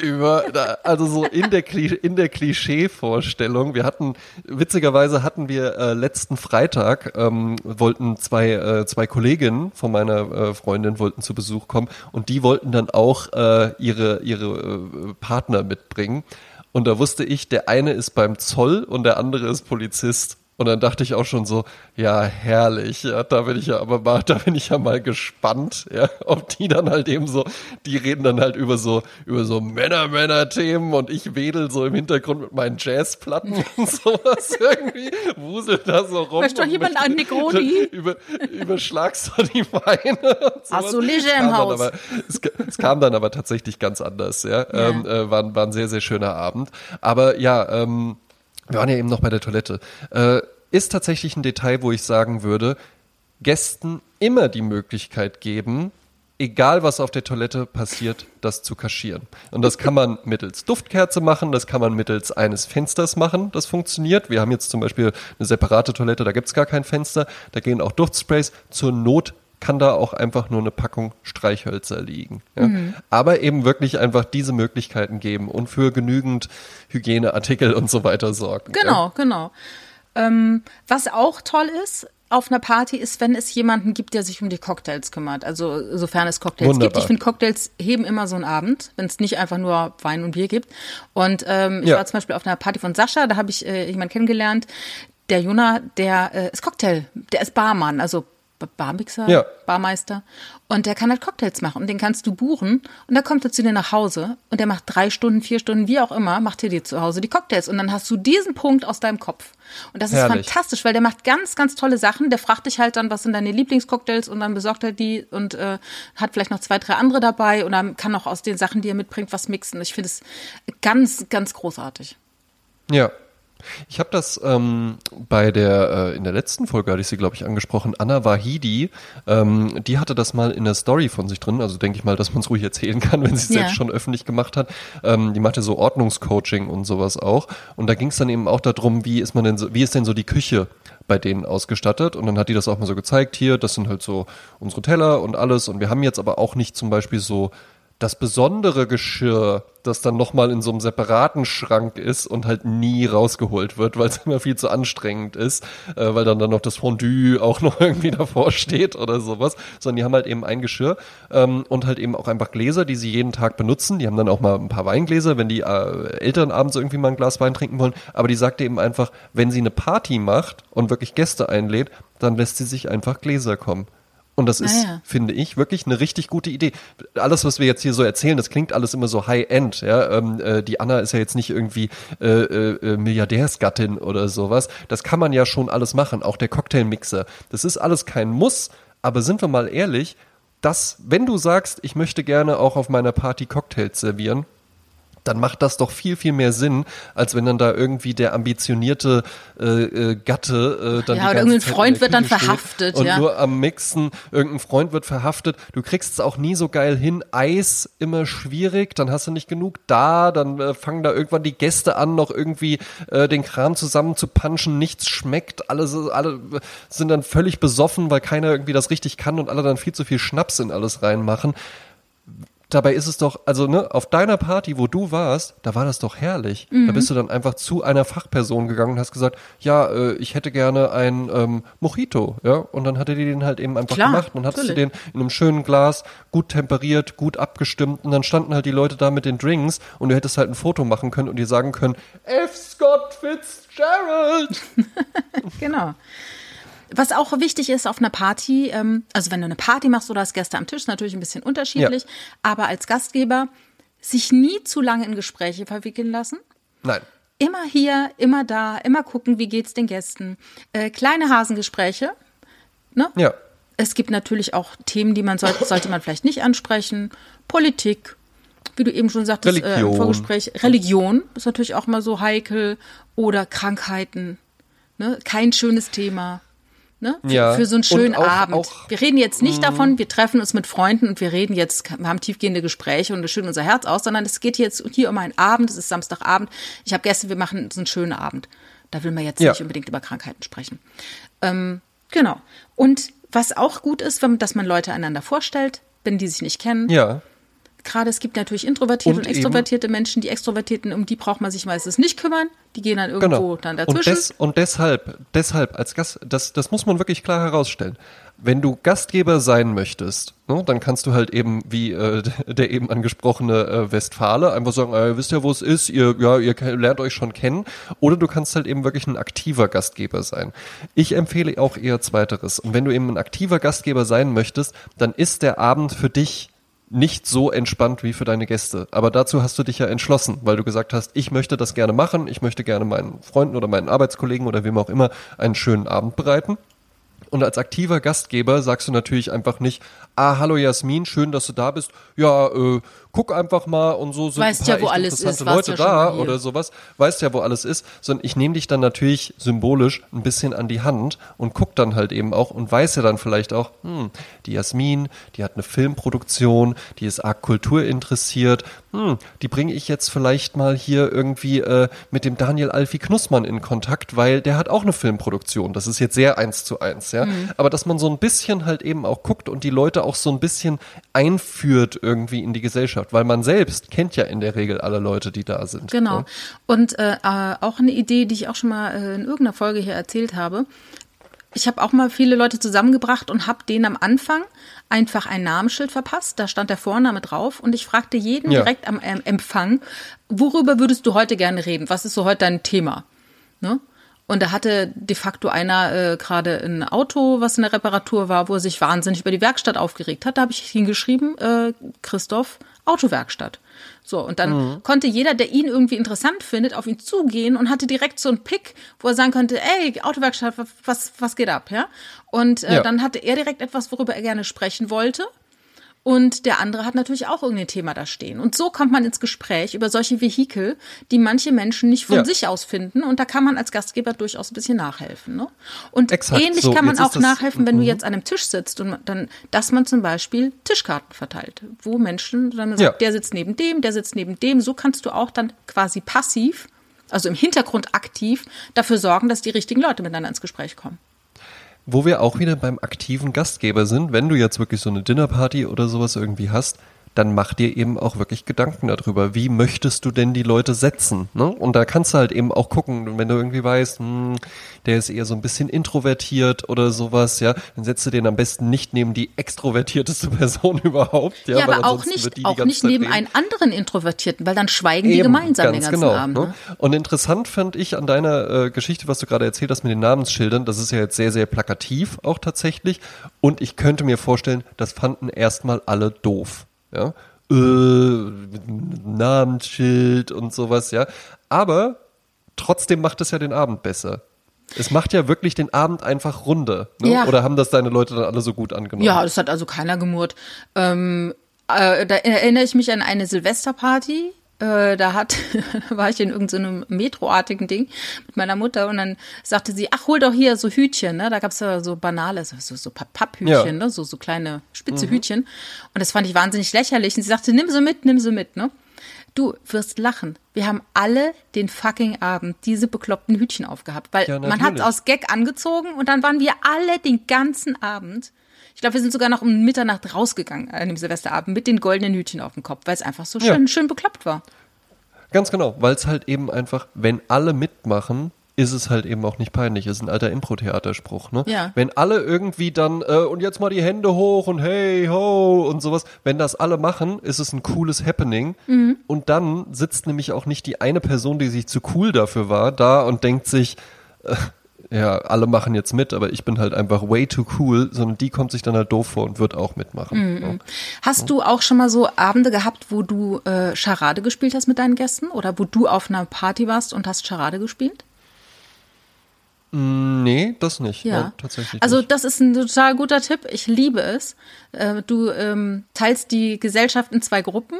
Über, also so in der, in der Klischee-Vorstellung. Wir hatten, witzigerweise hatten wir äh, letzten Freitag, ähm, wollten zwei, äh, zwei Kolleginnen von meiner äh, Freundin wollten zu Besuch kommen und die wollten dann auch äh, ihre, ihre äh, Partner mitbringen. Und da wusste ich, der eine ist beim Zoll und der andere ist Polizist. Und dann dachte ich auch schon so, ja, herrlich, ja, da bin ich ja aber mal, [LAUGHS] da bin ich ja mal gespannt, ja, ob die dann halt eben so, die reden dann halt über so, über so Männer-Männer-Themen und ich wedel so im Hintergrund mit meinen Jazzplatten und sowas irgendwie, wusel da so rum. Möchte doch jemand an Negroni? [LAUGHS] Über, überschlagst du die Beine und sowas. Ach so, Leger im Haus. Aber, es, es, kam dann aber tatsächlich ganz anders, ja, ja. Ähm, äh, war, war ein sehr, sehr schöner Abend. Aber ja, ähm, wir waren ja eben noch bei der Toilette. Äh, ist tatsächlich ein Detail, wo ich sagen würde, Gästen immer die Möglichkeit geben, egal was auf der Toilette passiert, das zu kaschieren. Und das kann man mittels Duftkerze machen, das kann man mittels eines Fensters machen, das funktioniert. Wir haben jetzt zum Beispiel eine separate Toilette, da gibt's gar kein Fenster, da gehen auch Duftsprays. Zur Not kann da auch einfach nur eine Packung Streichhölzer liegen. Ja? Mhm. Aber eben wirklich einfach diese Möglichkeiten geben und für genügend Hygieneartikel und so weiter sorgen. Genau, ja? genau. Ähm, was auch toll ist, auf einer Party ist, wenn es jemanden gibt, der sich um die Cocktails kümmert. Also sofern es Cocktails Wunderbar. gibt. Ich finde, Cocktails heben immer so einen Abend, wenn es nicht einfach nur Wein und Bier gibt. Und ähm, ich ja. war zum Beispiel auf einer Party von Sascha, da habe ich äh, jemanden kennengelernt, der Jona, der äh, ist Cocktail, der ist Barmann, also Barmixer, ja. Barmeister. Und der kann halt Cocktails machen und den kannst du buchen und dann kommt er zu dir nach Hause und der macht drei Stunden, vier Stunden, wie auch immer, macht er dir zu Hause die Cocktails und dann hast du diesen Punkt aus deinem Kopf. Und das Herrlich. ist fantastisch, weil der macht ganz, ganz tolle Sachen. Der fragt dich halt dann, was sind deine Lieblingscocktails und dann besorgt er die und äh, hat vielleicht noch zwei, drei andere dabei und dann kann auch aus den Sachen, die er mitbringt, was mixen. Ich finde es ganz, ganz großartig. Ja, ich habe das ähm, bei der, äh, in der letzten Folge hatte ich sie, glaube ich, angesprochen, Anna Wahidi, ähm, die hatte das mal in der Story von sich drin, also denke ich mal, dass man es ruhig erzählen kann, wenn sie es ja. jetzt schon öffentlich gemacht hat. Ähm, die machte so Ordnungscoaching und sowas auch. Und da ging es dann eben auch darum, wie ist man denn so, wie ist denn so die Küche bei denen ausgestattet? Und dann hat die das auch mal so gezeigt, hier, das sind halt so unsere Teller und alles. Und wir haben jetzt aber auch nicht zum Beispiel so das besondere Geschirr, das dann nochmal in so einem separaten Schrank ist und halt nie rausgeholt wird, weil es [LAUGHS] immer viel zu anstrengend ist, äh, weil dann dann noch das Fondue auch noch [LAUGHS] irgendwie davor steht oder sowas, sondern die haben halt eben ein Geschirr ähm, und halt eben auch einfach Gläser, die sie jeden Tag benutzen. Die haben dann auch mal ein paar Weingläser, wenn die äh, Eltern abends irgendwie mal ein Glas Wein trinken wollen. Aber die sagte eben einfach, wenn sie eine Party macht und wirklich Gäste einlädt, dann lässt sie sich einfach Gläser kommen. Und das ist, ah, ja. finde ich, wirklich eine richtig gute Idee. Alles, was wir jetzt hier so erzählen, das klingt alles immer so High-End. Ja? Ähm, äh, die Anna ist ja jetzt nicht irgendwie äh, äh, Milliardärsgattin oder sowas. Das kann man ja schon alles machen. Auch der Cocktailmixer. Das ist alles kein Muss. Aber sind wir mal ehrlich, dass, wenn du sagst, ich möchte gerne auch auf meiner Party Cocktails servieren, dann macht das doch viel, viel mehr Sinn, als wenn dann da irgendwie der ambitionierte äh, äh, Gatte äh, dann Ja, oder irgendein Freund wird dann verhaftet. Und ja. nur am Mixen, irgendein Freund wird verhaftet. Du kriegst es auch nie so geil hin. Eis immer schwierig, dann hast du nicht genug da, dann äh, fangen da irgendwann die Gäste an, noch irgendwie äh, den Kram zusammen zu punchen. Nichts schmeckt, alle, alle sind dann völlig besoffen, weil keiner irgendwie das richtig kann und alle dann viel zu viel Schnaps in alles reinmachen Dabei ist es doch, also ne, auf deiner Party, wo du warst, da war das doch herrlich. Mhm. Da bist du dann einfach zu einer Fachperson gegangen und hast gesagt, ja, äh, ich hätte gerne ein ähm, Mojito, ja, und dann hatte die den halt eben einfach Klar, gemacht und hattest du den in einem schönen Glas, gut temperiert, gut abgestimmt und dann standen halt die Leute da mit den Drinks und du hättest halt ein Foto machen können und dir sagen können, F. Scott Fitzgerald. [LAUGHS] genau. Was auch wichtig ist auf einer Party, ähm, also wenn du eine Party machst oder als Gäste am Tisch, natürlich ein bisschen unterschiedlich, ja. aber als Gastgeber sich nie zu lange in Gespräche verwickeln lassen. Nein. Immer hier, immer da, immer gucken, wie geht's den Gästen. Äh, kleine Hasengespräche. Ne? Ja. Es gibt natürlich auch Themen, die man sollte, sollte man vielleicht nicht ansprechen. Politik, wie du eben schon sagtest Religion. Äh, im Vorgespräch. Religion ist natürlich auch mal so heikel. Oder Krankheiten. Ne? Kein schönes Thema. Ne? Für, ja. für so einen schönen auch, Abend. Auch, wir reden jetzt nicht mm. davon, wir treffen uns mit Freunden und wir reden jetzt, wir haben tiefgehende Gespräche und wir schütten unser Herz aus, sondern es geht jetzt hier um einen Abend, es ist Samstagabend. Ich habe gestern, wir machen so einen schönen Abend. Da will man jetzt ja. nicht unbedingt über Krankheiten sprechen. Ähm, genau. Und was auch gut ist, wenn, dass man Leute einander vorstellt, wenn die sich nicht kennen. Ja gerade es gibt natürlich introvertierte und, und extrovertierte eben, Menschen. Die Extrovertierten, um die braucht man sich meistens nicht kümmern. Die gehen dann irgendwo genau. dann dazwischen. Und, des, und deshalb, deshalb als Gast, das, das muss man wirklich klar herausstellen. Wenn du Gastgeber sein möchtest, ne, dann kannst du halt eben wie äh, [LAUGHS] der eben angesprochene äh, Westfale einfach sagen, äh, wisst ihr, wo es ist, ihr, ja, ihr lernt euch schon kennen. Oder du kannst halt eben wirklich ein aktiver Gastgeber sein. Ich empfehle auch eher zweiteres. Und wenn du eben ein aktiver Gastgeber sein möchtest, dann ist der Abend für dich nicht so entspannt wie für deine Gäste. Aber dazu hast du dich ja entschlossen, weil du gesagt hast, ich möchte das gerne machen, ich möchte gerne meinen Freunden oder meinen Arbeitskollegen oder wem auch immer einen schönen Abend bereiten. Und als aktiver Gastgeber sagst du natürlich einfach nicht, ah, hallo Jasmin, schön, dass du da bist. Ja, äh, guck einfach mal und so sind weißt ein paar ja, wo alles interessante ist, Leute ja da oder sowas, weißt ja, wo alles ist, sondern ich nehme dich dann natürlich symbolisch ein bisschen an die Hand und guck dann halt eben auch und weiß ja dann vielleicht auch, hm, die Jasmin, die hat eine Filmproduktion, die ist arg Kultur interessiert, hm, die bringe ich jetzt vielleicht mal hier irgendwie äh, mit dem Daniel Alfie Knussmann in Kontakt, weil der hat auch eine Filmproduktion. Das ist jetzt sehr eins zu eins, ja. Mhm. Aber dass man so ein bisschen halt eben auch guckt und die Leute auch so ein bisschen einführt irgendwie in die Gesellschaft, weil man selbst kennt ja in der Regel alle Leute, die da sind. Genau. Ja. Und äh, äh, auch eine Idee, die ich auch schon mal äh, in irgendeiner Folge hier erzählt habe. Ich habe auch mal viele Leute zusammengebracht und habe denen am Anfang einfach ein Namensschild verpasst. Da stand der Vorname drauf und ich fragte jeden Ja. direkt am ähm, Empfang, worüber würdest du heute gerne reden? Was ist so heute dein Thema? Ne? Und da hatte de facto einer äh, gerade ein Auto, was in der Reparatur war, wo er sich wahnsinnig über die Werkstatt aufgeregt hat. Da habe ich hingeschrieben, äh, Christoph, Autowerkstatt. So, und dann konnte jeder, der ihn irgendwie interessant findet, auf ihn zugehen und hatte direkt so einen Pick, wo er sagen konnte, ey, Autowerkstatt, was, was geht ab, ja? Und äh, Ja. dann hatte er direkt etwas, worüber er gerne sprechen wollte. Und der andere hat natürlich auch irgendein Thema da stehen. Und so kommt man ins Gespräch über solche Vehikel, die manche Menschen nicht von Ja. sich aus finden. Und da kann man als Gastgeber durchaus ein bisschen nachhelfen. Ne? Und Exakt, ähnlich so, kann man auch mhm. nachhelfen, wenn du jetzt an einem Tisch sitzt und dann, dass man zum Beispiel Tischkarten verteilt, wo Menschen dann sagt, Ja. der sitzt neben dem, der sitzt neben dem. So kannst du auch dann quasi passiv, also im Hintergrund aktiv, dafür sorgen, dass die richtigen Leute miteinander ins Gespräch kommen. Wo wir auch wieder beim aktiven Gastgeber sind, wenn du jetzt wirklich so eine Dinnerparty oder sowas irgendwie hast, dann mach dir eben auch wirklich Gedanken darüber, wie möchtest du denn die Leute setzen? Ne? Und da kannst du halt eben auch gucken, wenn du irgendwie weißt, hm, der ist eher so ein bisschen introvertiert oder sowas, ja, dann setzt du den am besten nicht neben die extrovertierteste [LAUGHS] Person überhaupt. Ja, Ja, aber auch nicht, die die auch nicht neben reden. einen anderen Introvertierten, weil dann schweigen die Eben, gemeinsam den ganz ganzen genau, Abend. Ne? Ne? Und interessant fand ich an deiner äh, Geschichte, was du gerade erzählt hast mit den Namensschildern, das ist ja jetzt sehr, sehr plakativ auch tatsächlich. Und ich könnte mir vorstellen, das fanden erstmal alle doof. Ja? Äh, Namensschild und sowas, ja. Aber trotzdem macht es ja den Abend besser. Es macht ja wirklich den Abend einfach runde. Ne? Ja. Oder haben das deine Leute dann alle so gut angenommen? Ja, das hat also keiner gemurrt. Ähm, äh, da erinnere ich mich an eine Silvesterparty. Äh, da hat, da [LAUGHS] war ich in irgendeinem Metroartigen Ding mit meiner Mutter und dann sagte sie, ach, hol doch hier so Hütchen, ne? Da gab's ja so banale, so, so, so Papphütchen, Ja. ne? So, so kleine spitze Hütchen. Und das fand ich wahnsinnig lächerlich. Und sie sagte, nimm sie mit, nimm sie mit, ne? Du wirst lachen. Wir haben alle den fucking Abend diese bekloppten Hütchen aufgehabt, weil Ja, man hat aus Gag angezogen und dann waren wir alle den ganzen Abend. Ich glaube, wir sind sogar noch um Mitternacht rausgegangen an dem Silvesterabend mit den goldenen Hütchen auf dem Kopf, weil es einfach so Ja. schön, schön bekloppt war. Ganz genau, weil es halt eben einfach, wenn alle mitmachen, ist es halt eben auch nicht peinlich. Ist ein alter Impro-Theaterspruch, ne? Ja. Wenn alle irgendwie dann, äh, und jetzt mal die Hände hoch und hey, ho und sowas, wenn das alle machen, ist es ein cooles Happening. Mhm. Und dann sitzt nämlich auch nicht die eine Person, die sich zu cool dafür war, da und denkt sich, äh, ja, alle machen jetzt mit, aber ich bin halt einfach way too cool, sondern die kommt sich dann halt doof vor und wird auch mitmachen. Mhm. ne? Hast du auch schon mal so Abende gehabt, wo du äh, Charade gespielt hast mit deinen Gästen oder wo du auf einer Party warst und hast Charade gespielt? Nee, das nicht. Ja, Nein, tatsächlich Also nicht. das ist ein total guter Tipp. Ich liebe es. Äh, Du ähm, teilst die Gesellschaft in zwei Gruppen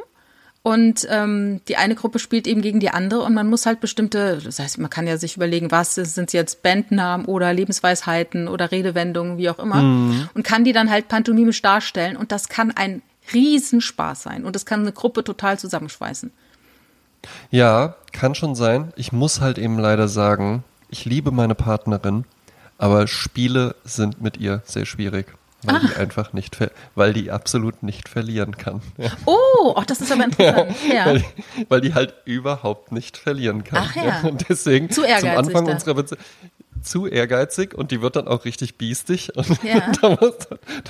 und ähm, die eine Gruppe spielt eben gegen die andere und man muss halt bestimmte, das heißt, man kann ja sich überlegen, was sind jetzt Bandnamen oder Lebensweisheiten oder Redewendungen, wie auch immer, und kann die dann halt pantomimisch darstellen und das kann ein Riesenspaß sein und das kann eine Gruppe total zusammenschweißen. Ja, kann schon sein. Ich muss halt eben leider sagen, ich liebe meine Partnerin, aber Spiele sind mit ihr sehr schwierig, weil Ah. die einfach nicht, weil die absolut nicht verlieren kann. Ja. Oh, ach, das ist aber [LAUGHS] interessant. Ja. Weil, weil die halt überhaupt nicht verlieren kann. Ach ja. Und [LAUGHS] deswegen Zu zum Anfang unserer Beziehung zu ehrgeizig und die wird dann auch richtig biestig. [LAUGHS] Und Ja. da, muss,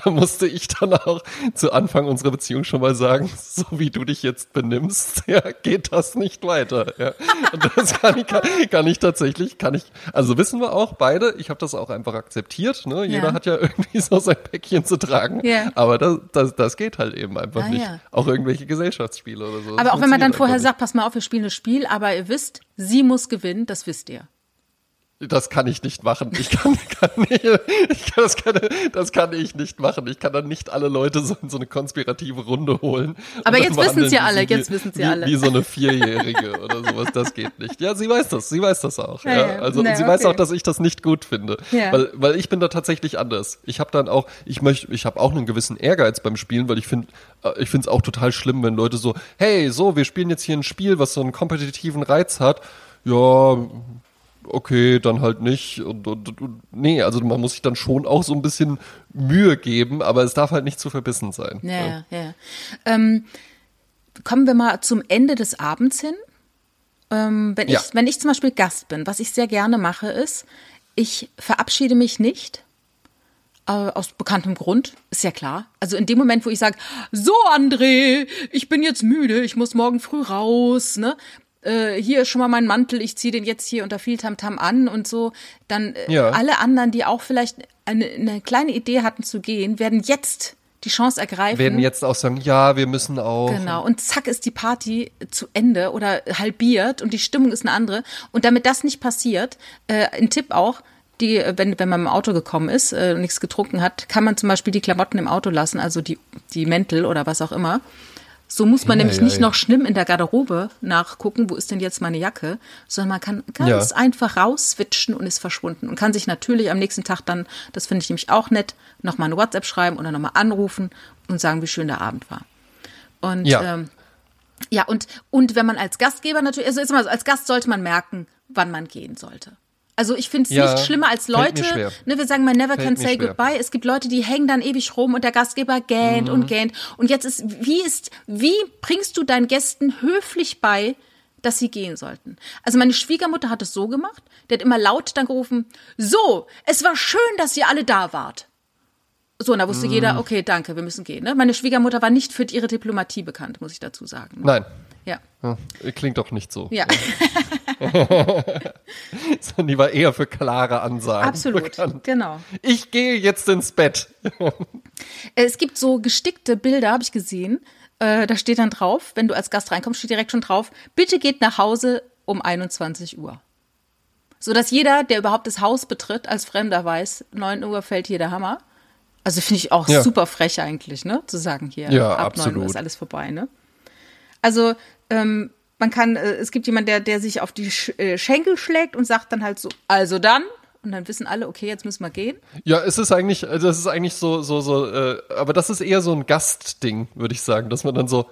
da musste ich dann auch zu Anfang unserer Beziehung schon mal sagen, so wie du dich jetzt benimmst, [LAUGHS] ja, geht das nicht weiter. Ja. Und das kann ich, kann, kann ich tatsächlich, kann ich, also wissen wir auch beide, ich habe das auch einfach akzeptiert. Ne? Jeder Ja. hat ja [LAUGHS] irgendwie so sein Päckchen zu tragen. Aber das, das, das geht halt eben einfach Ah, nicht. Auch irgendwelche Gesellschaftsspiele oder so. Das Aber auch wenn man dann vorher sagt, pass mal auf, wir spielen das Spiel, aber ihr wisst, sie muss gewinnen, das wisst ihr. Das kann ich nicht machen. Ich kann, [LAUGHS] kann nicht, ich kann, das, kann, das kann ich nicht machen. Ich kann dann nicht alle Leute so in so eine konspirative Runde holen. Aber jetzt wissen es ja alle, jetzt wissen es ja alle. Wie so eine Vierjährige oder sowas, das geht nicht. Ja, sie weiß das, sie weiß das auch. Ja, ja. Also nee, sie okay. weiß auch, dass ich das nicht gut finde. Ja. Weil, weil ich bin da tatsächlich anders. Ich habe dann auch, ich möchte, ich habe auch einen gewissen Ehrgeiz beim Spielen, weil ich finde, äh, ich finde es auch total schlimm, wenn Leute so, hey, so, wir spielen jetzt hier ein Spiel, was so einen kompetitiven Reiz hat. Ja, okay, dann halt nicht. Und, und, und, nee, also man muss sich dann schon auch so ein bisschen Mühe geben, aber es darf halt nicht zu verbissen sein. Ja, ja. ja. Ähm, kommen wir mal zum Ende des Abends hin. Ähm, wenn, ja. ich, wenn ich zum Beispiel Gast bin, was ich sehr gerne mache, ist, ich verabschiede mich nicht. Äh, aus bekanntem Grund, ist ja klar. Also in dem Moment, wo ich sage, so André, ich bin jetzt müde, ich muss morgen früh raus, ne? Äh, hier ist schon mal mein Mantel, ich ziehe den jetzt hier unter viel Tamtam an und so, dann äh, ja. alle anderen, die auch vielleicht eine, eine kleine Idee hatten zu gehen, werden jetzt die Chance ergreifen. Werden jetzt auch sagen, ja, wir müssen auch. Genau. Und zack ist die Party zu Ende oder halbiert und die Stimmung ist eine andere. Und damit das nicht passiert, äh, ein Tipp auch, die, wenn, wenn man im Auto gekommen ist, äh, nichts getrunken hat, kann man zum Beispiel die Klamotten im Auto lassen, also die, die Mäntel oder was auch immer. So muss man ja, nämlich ja, nicht ja. noch schlimm in der Garderobe nachgucken, wo ist denn jetzt meine Jacke, sondern man kann ganz einfach rausswitchen und ist verschwunden und kann sich natürlich am nächsten Tag dann, das finde ich nämlich auch nett, nochmal eine WhatsApp schreiben oder nochmal anrufen und sagen, wie schön der Abend war. Und ja, ähm, ja und, und wenn man als Gastgeber natürlich, also als Gast sollte man merken, wann man gehen sollte. Also ich finde es ja, nicht schlimmer als Leute. Ne, wir sagen mal never fällt can say schwer. goodbye. Es gibt Leute, die hängen dann ewig rum und der Gastgeber gähnt mhm. und gähnt. Und jetzt ist, wie ist, wie bringst du deinen Gästen höflich bei, dass sie gehen sollten? Also meine Schwiegermutter hat es so gemacht. Die hat immer laut dann gerufen, so, es war schön, dass ihr alle da wart. So, und da wusste mm. jeder, okay, danke, wir müssen gehen. Ne? Meine Schwiegermutter war nicht für ihre Diplomatie bekannt, muss ich dazu sagen. Nein. Ja. klingt doch nicht so. Ja. [LAUGHS] Sondern die war eher für klare Ansagen. Absolut, bekannt. genau. Ich gehe jetzt ins Bett. es gibt so gestickte Bilder, habe ich gesehen. Äh, da steht dann drauf, wenn du als Gast reinkommst, steht direkt schon drauf, bitte geht nach Hause um 21 Uhr. So dass jeder, der überhaupt das Haus betritt, als Fremder weiß, 9 Uhr fällt hier der Hammer. Also finde ich auch ja. super frech eigentlich, ne? Zu sagen hier, ja, ab absolut. 9 Uhr ist alles vorbei, ne? Also, ähm, man kann, äh, es gibt jemanden, der, der sich auf die Sch äh, Schenkel schlägt und sagt dann halt so, also dann. Und dann wissen alle, okay, jetzt müssen wir gehen. Ja, es ist eigentlich, also das ist eigentlich so, so, so, äh, aber das ist eher so ein Gastding, würde ich sagen, dass man dann so,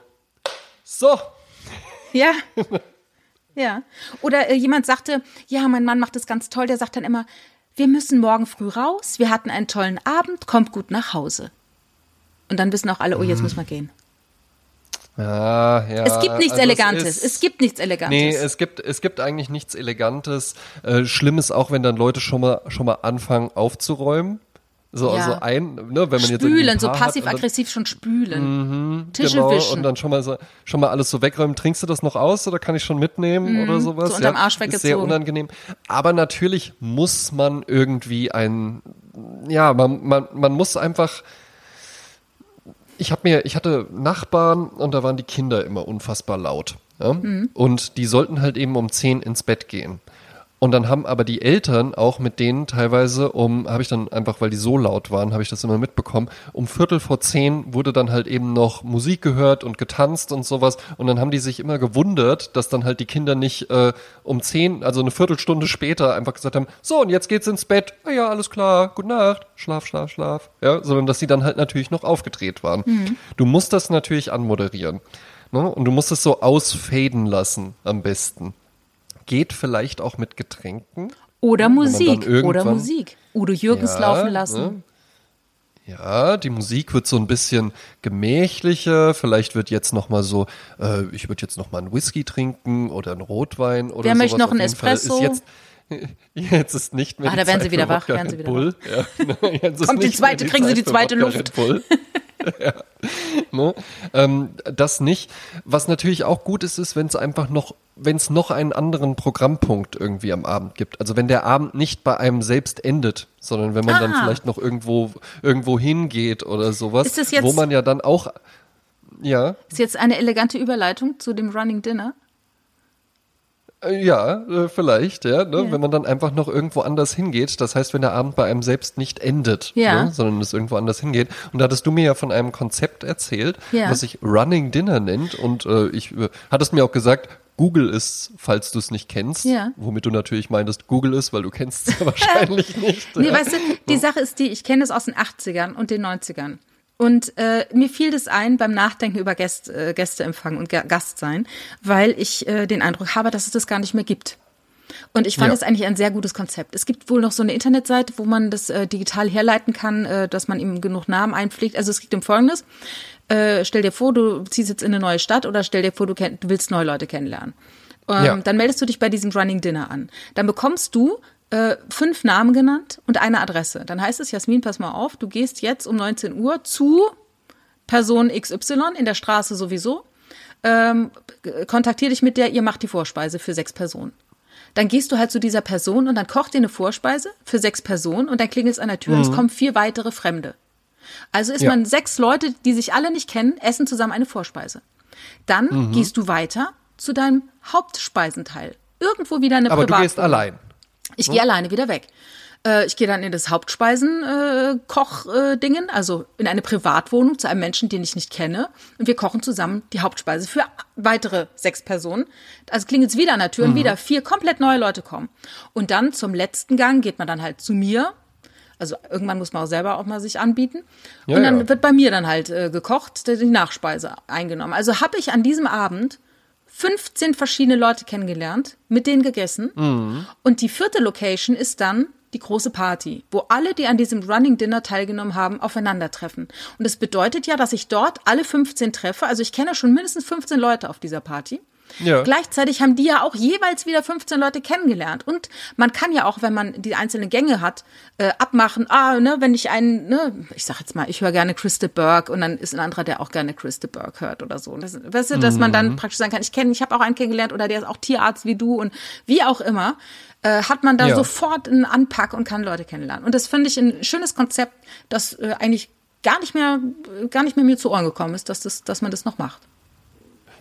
so. Ja. [LAUGHS] ja. Oder äh, jemand sagte, ja, mein Mann macht das ganz toll, der sagt dann immer, wir müssen morgen früh raus, wir hatten einen tollen Abend, kommt gut nach Hause. Und dann wissen auch alle, oh, jetzt mhm. müssen wir gehen. Ja, ja. Es gibt nichts also Elegantes. Es, ist, es, gibt nichts Elegantes. Nee, es gibt, es gibt eigentlich nichts Elegantes. Äh, schlimm ist auch, wenn dann Leute schon mal, schon mal anfangen aufzuräumen. So, ja. also ein, ne, wenn man spülen, jetzt so passiv-aggressiv schon spülen. Mhm, Tische genau, wischen. Und dann schon mal so, schon mal alles so wegräumen. Trinkst du das noch aus oder kann ich schon mitnehmen mhm, oder sowas? So unterm ja, Arsch weggezogen. Ist sehr unangenehm. Aber natürlich muss man irgendwie ein, ja, man, man, man muss einfach, ich habe mir, ich hatte Nachbarn und da waren die Kinder immer unfassbar laut. Ja? Mhm. Und die sollten halt eben um zehn ins Bett gehen. Und dann haben aber die Eltern auch mit denen teilweise um, habe ich dann einfach, weil die so laut waren, habe ich das immer mitbekommen, um Viertel vor zehn wurde dann halt eben noch Musik gehört und getanzt und sowas. Und dann haben die sich immer gewundert, dass dann halt die Kinder nicht äh, um zehn, also eine Viertelstunde später einfach gesagt haben, so und jetzt geht's ins Bett, ah ja, alles klar, gute Nacht, schlaf, schlaf, schlaf. Ja, sondern dass sie dann halt natürlich noch aufgedreht waren. Mhm. Du musst das natürlich anmoderieren. Ne? Und du musst es so ausfaden lassen am besten geht vielleicht auch mit Getränken. Oder Musik. Oder Musik. Udo Jürgens ja, laufen lassen. Ne? Ja, die Musik wird so ein bisschen gemächlicher. Vielleicht wird jetzt noch mal so, äh, ich würde jetzt noch mal einen Whisky trinken oder einen Rotwein oder Wer sowas. möchte noch einen Espresso? Jetzt, [LAUGHS] jetzt, ist nicht mehr ah, da werden Sie wieder wach, werden Sie wieder Bull. wach. Ja, [LAUGHS] Kommt die zweite, kriegen Sie die zweite Luft. [LAUGHS] ja. ne? ähm, das nicht. Was natürlich auch gut ist, ist, wenn es einfach noch, wenn es noch einen anderen Programmpunkt irgendwie am Abend gibt. Also wenn der Abend nicht bei einem selbst endet, sondern wenn man ah. dann vielleicht noch irgendwo irgendwo hingeht oder sowas, ist das jetzt, wo man ja dann auch ja. Ist jetzt eine elegante Überleitung zu dem Running Dinner? Äh, ja, äh, vielleicht, ja, ne? ja, wenn man dann einfach noch irgendwo anders hingeht. Das heißt, wenn der Abend bei einem selbst nicht endet, ja. ne? sondern es irgendwo anders hingeht. Und da hattest du mir ja von einem Konzept erzählt, ja. was sich Running Dinner nennt. Und äh, ich äh, hattest mir auch gesagt, Google ist, falls du es nicht kennst, ja. womit du natürlich meintest, Google ist, weil du kennst es [LAUGHS] [LAUGHS] wahrscheinlich nicht. Nee, weißt du, die Sache ist die, ich kenne es aus den 80ern und den 90ern. Und äh, mir fiel das ein beim Nachdenken über Gäste, äh, Gästeempfang und Gast sein, weil ich äh, den Eindruck habe, dass es das gar nicht mehr gibt. Und ich fand es eigentlich ein sehr gutes Konzept. Es gibt wohl noch so eine Internetseite, wo man das äh, digital herleiten kann, äh, dass man ihm genug Namen einpflegt. Also es geht um Folgendes. Äh, stell dir vor, du ziehst jetzt in eine neue Stadt oder stell dir vor, du, kenn, du willst neue Leute kennenlernen. Ähm, ja. Dann meldest du dich bei diesem Running Dinner an. Dann bekommst du äh, fünf Namen genannt und eine Adresse. Dann heißt es, Jasmin, pass mal auf, du gehst jetzt um 19 Uhr zu Person XY in der Straße sowieso. Ähm, kontaktier dich mit der, ihr macht die Vorspeise für sechs Personen. Dann gehst du halt zu dieser Person und dann kocht ihr eine Vorspeise für sechs Personen und dann klingelt es an der Tür mhm. und es mhm. kommen vier weitere Fremde. Also ist ja. man sechs Leute, die sich alle nicht kennen, essen zusammen eine Vorspeise. Dann mhm. gehst du weiter zu deinem Hauptspeisenteil. Irgendwo wieder eine Aber du gehst allein. Ich hm? gehe alleine wieder weg. Äh, ich gehe dann in das Hauptspeisenkoch-Dingen, äh, also in eine Privatwohnung zu einem Menschen, den ich nicht kenne. Und wir kochen zusammen die Hauptspeise für weitere sechs Personen. Also klingelt es wieder an der Tür mhm. und wieder vier komplett neue Leute kommen. Und dann zum letzten Gang geht man dann halt zu mir. Also irgendwann muss man auch selber auch mal sich anbieten. Ja, und dann ja. wird bei mir dann halt äh, gekocht, die Nachspeise eingenommen. Also habe ich an diesem Abend 15 verschiedene Leute kennengelernt, mit denen gegessen. Mhm. Und die vierte Location ist dann die große Party, wo alle, die an diesem Running Dinner teilgenommen haben, aufeinandertreffen. Und das bedeutet ja, dass ich dort alle 15 treffe. Also ich kenne schon mindestens 15 Leute auf dieser Party. Ja. Gleichzeitig haben die ja auch jeweils wieder 15 Leute kennengelernt. Und man kann ja auch, wenn man die einzelnen Gänge hat, äh, abmachen, ah, ne, wenn ich einen, ne, ich sag jetzt mal, ich höre gerne Christa Burke und dann ist ein anderer, der auch gerne Christa Burke hört oder so. Das, weißt du, dass mhm. man dann mhm. praktisch sagen kann, ich kenne, ich habe auch einen kennengelernt oder der ist auch Tierarzt wie du und wie auch immer, äh, hat man da ja. sofort einen Anpack und kann Leute kennenlernen. Und das finde ich ein schönes Konzept, das äh, eigentlich gar nicht mehr, gar nicht mehr mir zu Ohren gekommen ist, dass das, dass man das noch macht.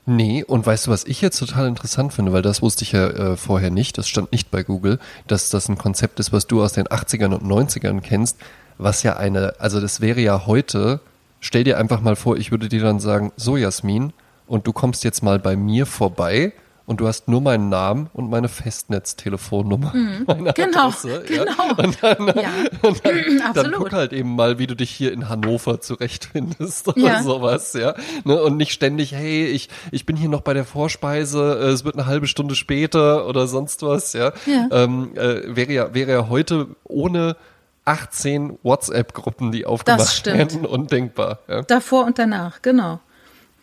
Nee, und weißt du, was ich jetzt total interessant finde, weil das wusste ich ja äh, vorher nicht, das stand nicht bei Google, dass das ein Konzept ist, was du aus den 80ern und 90ern kennst, was ja eine, also das wäre ja heute, stell dir einfach mal vor, ich würde dir dann sagen, so Jasmin, und du kommst jetzt mal bei mir vorbei und du hast nur meinen Namen und meine Festnetztelefonnummer. Mhm. Meine genau, Adresse, genau. Ja? Und dann, ja. [LAUGHS] und dann, [CLEARS THROAT] dann, guck halt eben mal, wie du dich hier in Hannover zurechtfindest [LAUGHS] oder ja. sowas, ja. Ne? Und nicht ständig, hey, ich, ich bin hier noch bei der Vorspeise, äh, es wird eine halbe Stunde später oder sonst was, ja. ja. Ähm, äh, wäre ja, wäre ja heute ohne 18 WhatsApp-Gruppen, die aufgemacht werden, undenkbar. Ja. Davor und danach, genau.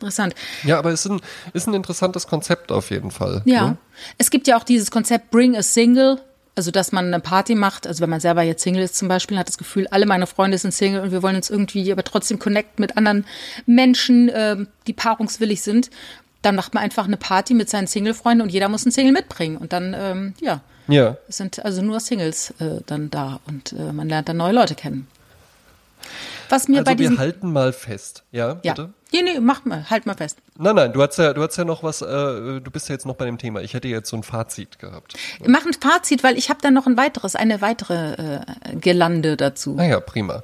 Interessant. Ja, aber es ist ein, ist ein interessantes Konzept auf jeden Fall. Ja. Ne? Es gibt ja auch dieses Konzept Bring a Single. Also, dass man eine Party macht, also wenn man selber jetzt Single ist zum Beispiel, hat das Gefühl, alle meine Freunde sind Single und wir wollen uns irgendwie aber trotzdem connecten mit anderen Menschen, äh, die paarungswillig sind. Dann macht man einfach eine Party mit seinen Single-Freunden und jeder muss einen Single mitbringen. Und dann, ähm, ja, ja. Es sind also nur Singles äh, dann da und äh, man lernt dann neue Leute kennen. Was mir also bei diesem wir halten mal fest, ja, ja. bitte. Nee, nee, mach mal, halt mal fest. Nein, nein, du hast ja, du hast ja noch was, äh, du bist ja jetzt noch bei dem Thema. Ich hätte jetzt so ein Fazit gehabt. Mach ein Fazit, weil ich habe dann noch ein weiteres, eine weitere äh, Gelande dazu. Naja, prima.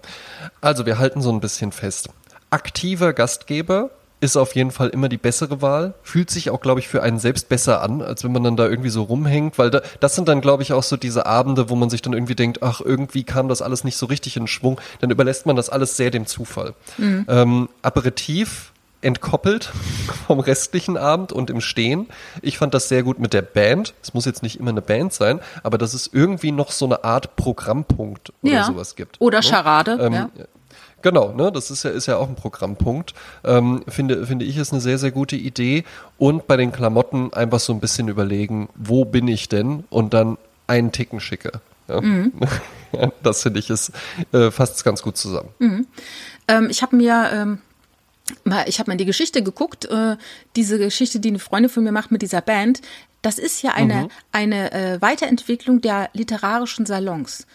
Also wir halten so ein bisschen fest. Aktiver Gastgeber ist auf jeden Fall immer die bessere Wahl. Fühlt sich auch, glaube ich, für einen selbst besser an, als wenn man dann da irgendwie so rumhängt, weil da, das sind dann, glaube ich, auch so diese Abende, wo man sich dann irgendwie denkt, ach, irgendwie kam das alles nicht so richtig in Schwung. Dann überlässt man das alles sehr dem Zufall. Mhm. Ähm, Aperitif entkoppelt [LAUGHS] vom restlichen Abend und im Stehen. Ich fand das sehr gut mit der Band. Es muss jetzt nicht immer eine Band sein, aber dass es irgendwie noch so eine Art Programmpunkt oder ja. sowas gibt. Oder ne? Charade. Ähm, ja. Genau, ne, das ist ja, ist ja auch ein Programmpunkt. Ähm, finde, finde ich, ist eine sehr, sehr gute Idee. Und bei den Klamotten einfach so ein bisschen überlegen, wo bin ich denn? Und dann einen Ticken schicker. Ja. Mhm. [LAUGHS] das finde ich ist äh, fast ganz gut zusammen. Mhm. Ähm, ich habe mir ähm ich habe mal die Geschichte geguckt, äh, diese Geschichte, die eine Freundin von mir macht mit dieser Band. Das ist ja eine, mhm. eine äh, Weiterentwicklung der literarischen Salons.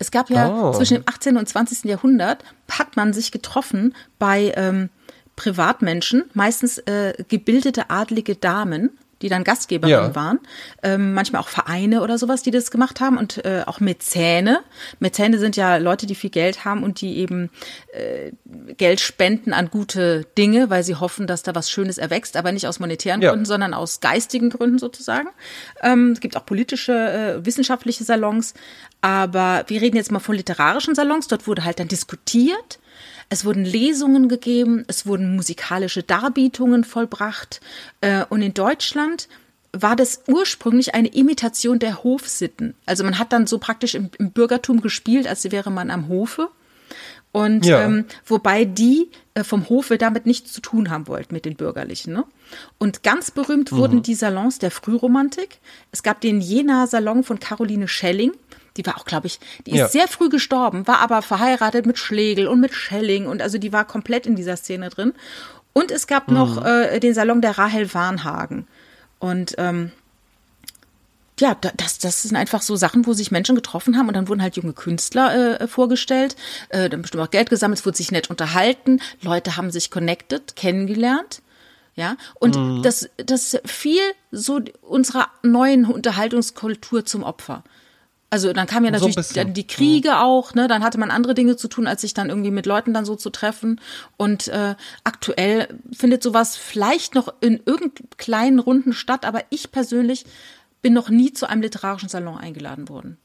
Es gab ja oh. zwischen dem 18. und 20. Jahrhundert, hat man sich getroffen bei ähm, Privatmenschen, meistens äh, gebildete adlige Damen, die dann Gastgeberin ja. waren. Ähm, manchmal auch Vereine oder sowas, die das gemacht haben und äh, auch Mäzene. Mäzene sind ja Leute, die viel Geld haben und die eben äh, Geld spenden an gute Dinge, weil sie hoffen, dass da was Schönes erwächst, aber nicht aus monetären ja. Gründen, sondern aus geistigen Gründen sozusagen. Ähm, es gibt auch politische, äh, wissenschaftliche Salons, aber wir reden jetzt mal von literarischen Salons. Dort wurde halt dann diskutiert es wurden Lesungen gegeben, es wurden musikalische Darbietungen vollbracht. Äh, und in Deutschland war das ursprünglich eine Imitation der Hofsitten. Also man hat dann so praktisch im, im Bürgertum gespielt, als wäre man am Hofe. Und ja. ähm, wobei die äh, vom Hofe damit nichts zu tun haben wollten mit den Bürgerlichen. Ne? Und ganz berühmt mhm. wurden die Salons der Frühromantik. Es gab den Jena-Salon von Caroline Schelling. Die war auch, glaube ich, die ist ja. sehr früh gestorben, war aber verheiratet mit Schlegel und mit Schelling und also die war komplett in dieser Szene drin. Und es gab mhm. noch äh, den Salon der Rahel Warnhagen. Und ähm, ja, das, das sind einfach so Sachen, wo sich Menschen getroffen haben und dann wurden halt junge Künstler äh, vorgestellt, äh, dann bestimmt auch Geld gesammelt, es wurde sich nett unterhalten, Leute haben sich connected, kennengelernt. Ja, und mhm. das, das fiel so unserer neuen Unterhaltungskultur zum Opfer. Also dann kam ja natürlich so dann die Kriege ja. auch, ne? Dann hatte man andere Dinge zu tun, als sich dann irgendwie mit Leuten dann so zu treffen. Und äh, aktuell findet sowas vielleicht noch in irgendeinen kleinen Runden statt, aber ich persönlich bin noch nie zu einem literarischen Salon eingeladen worden.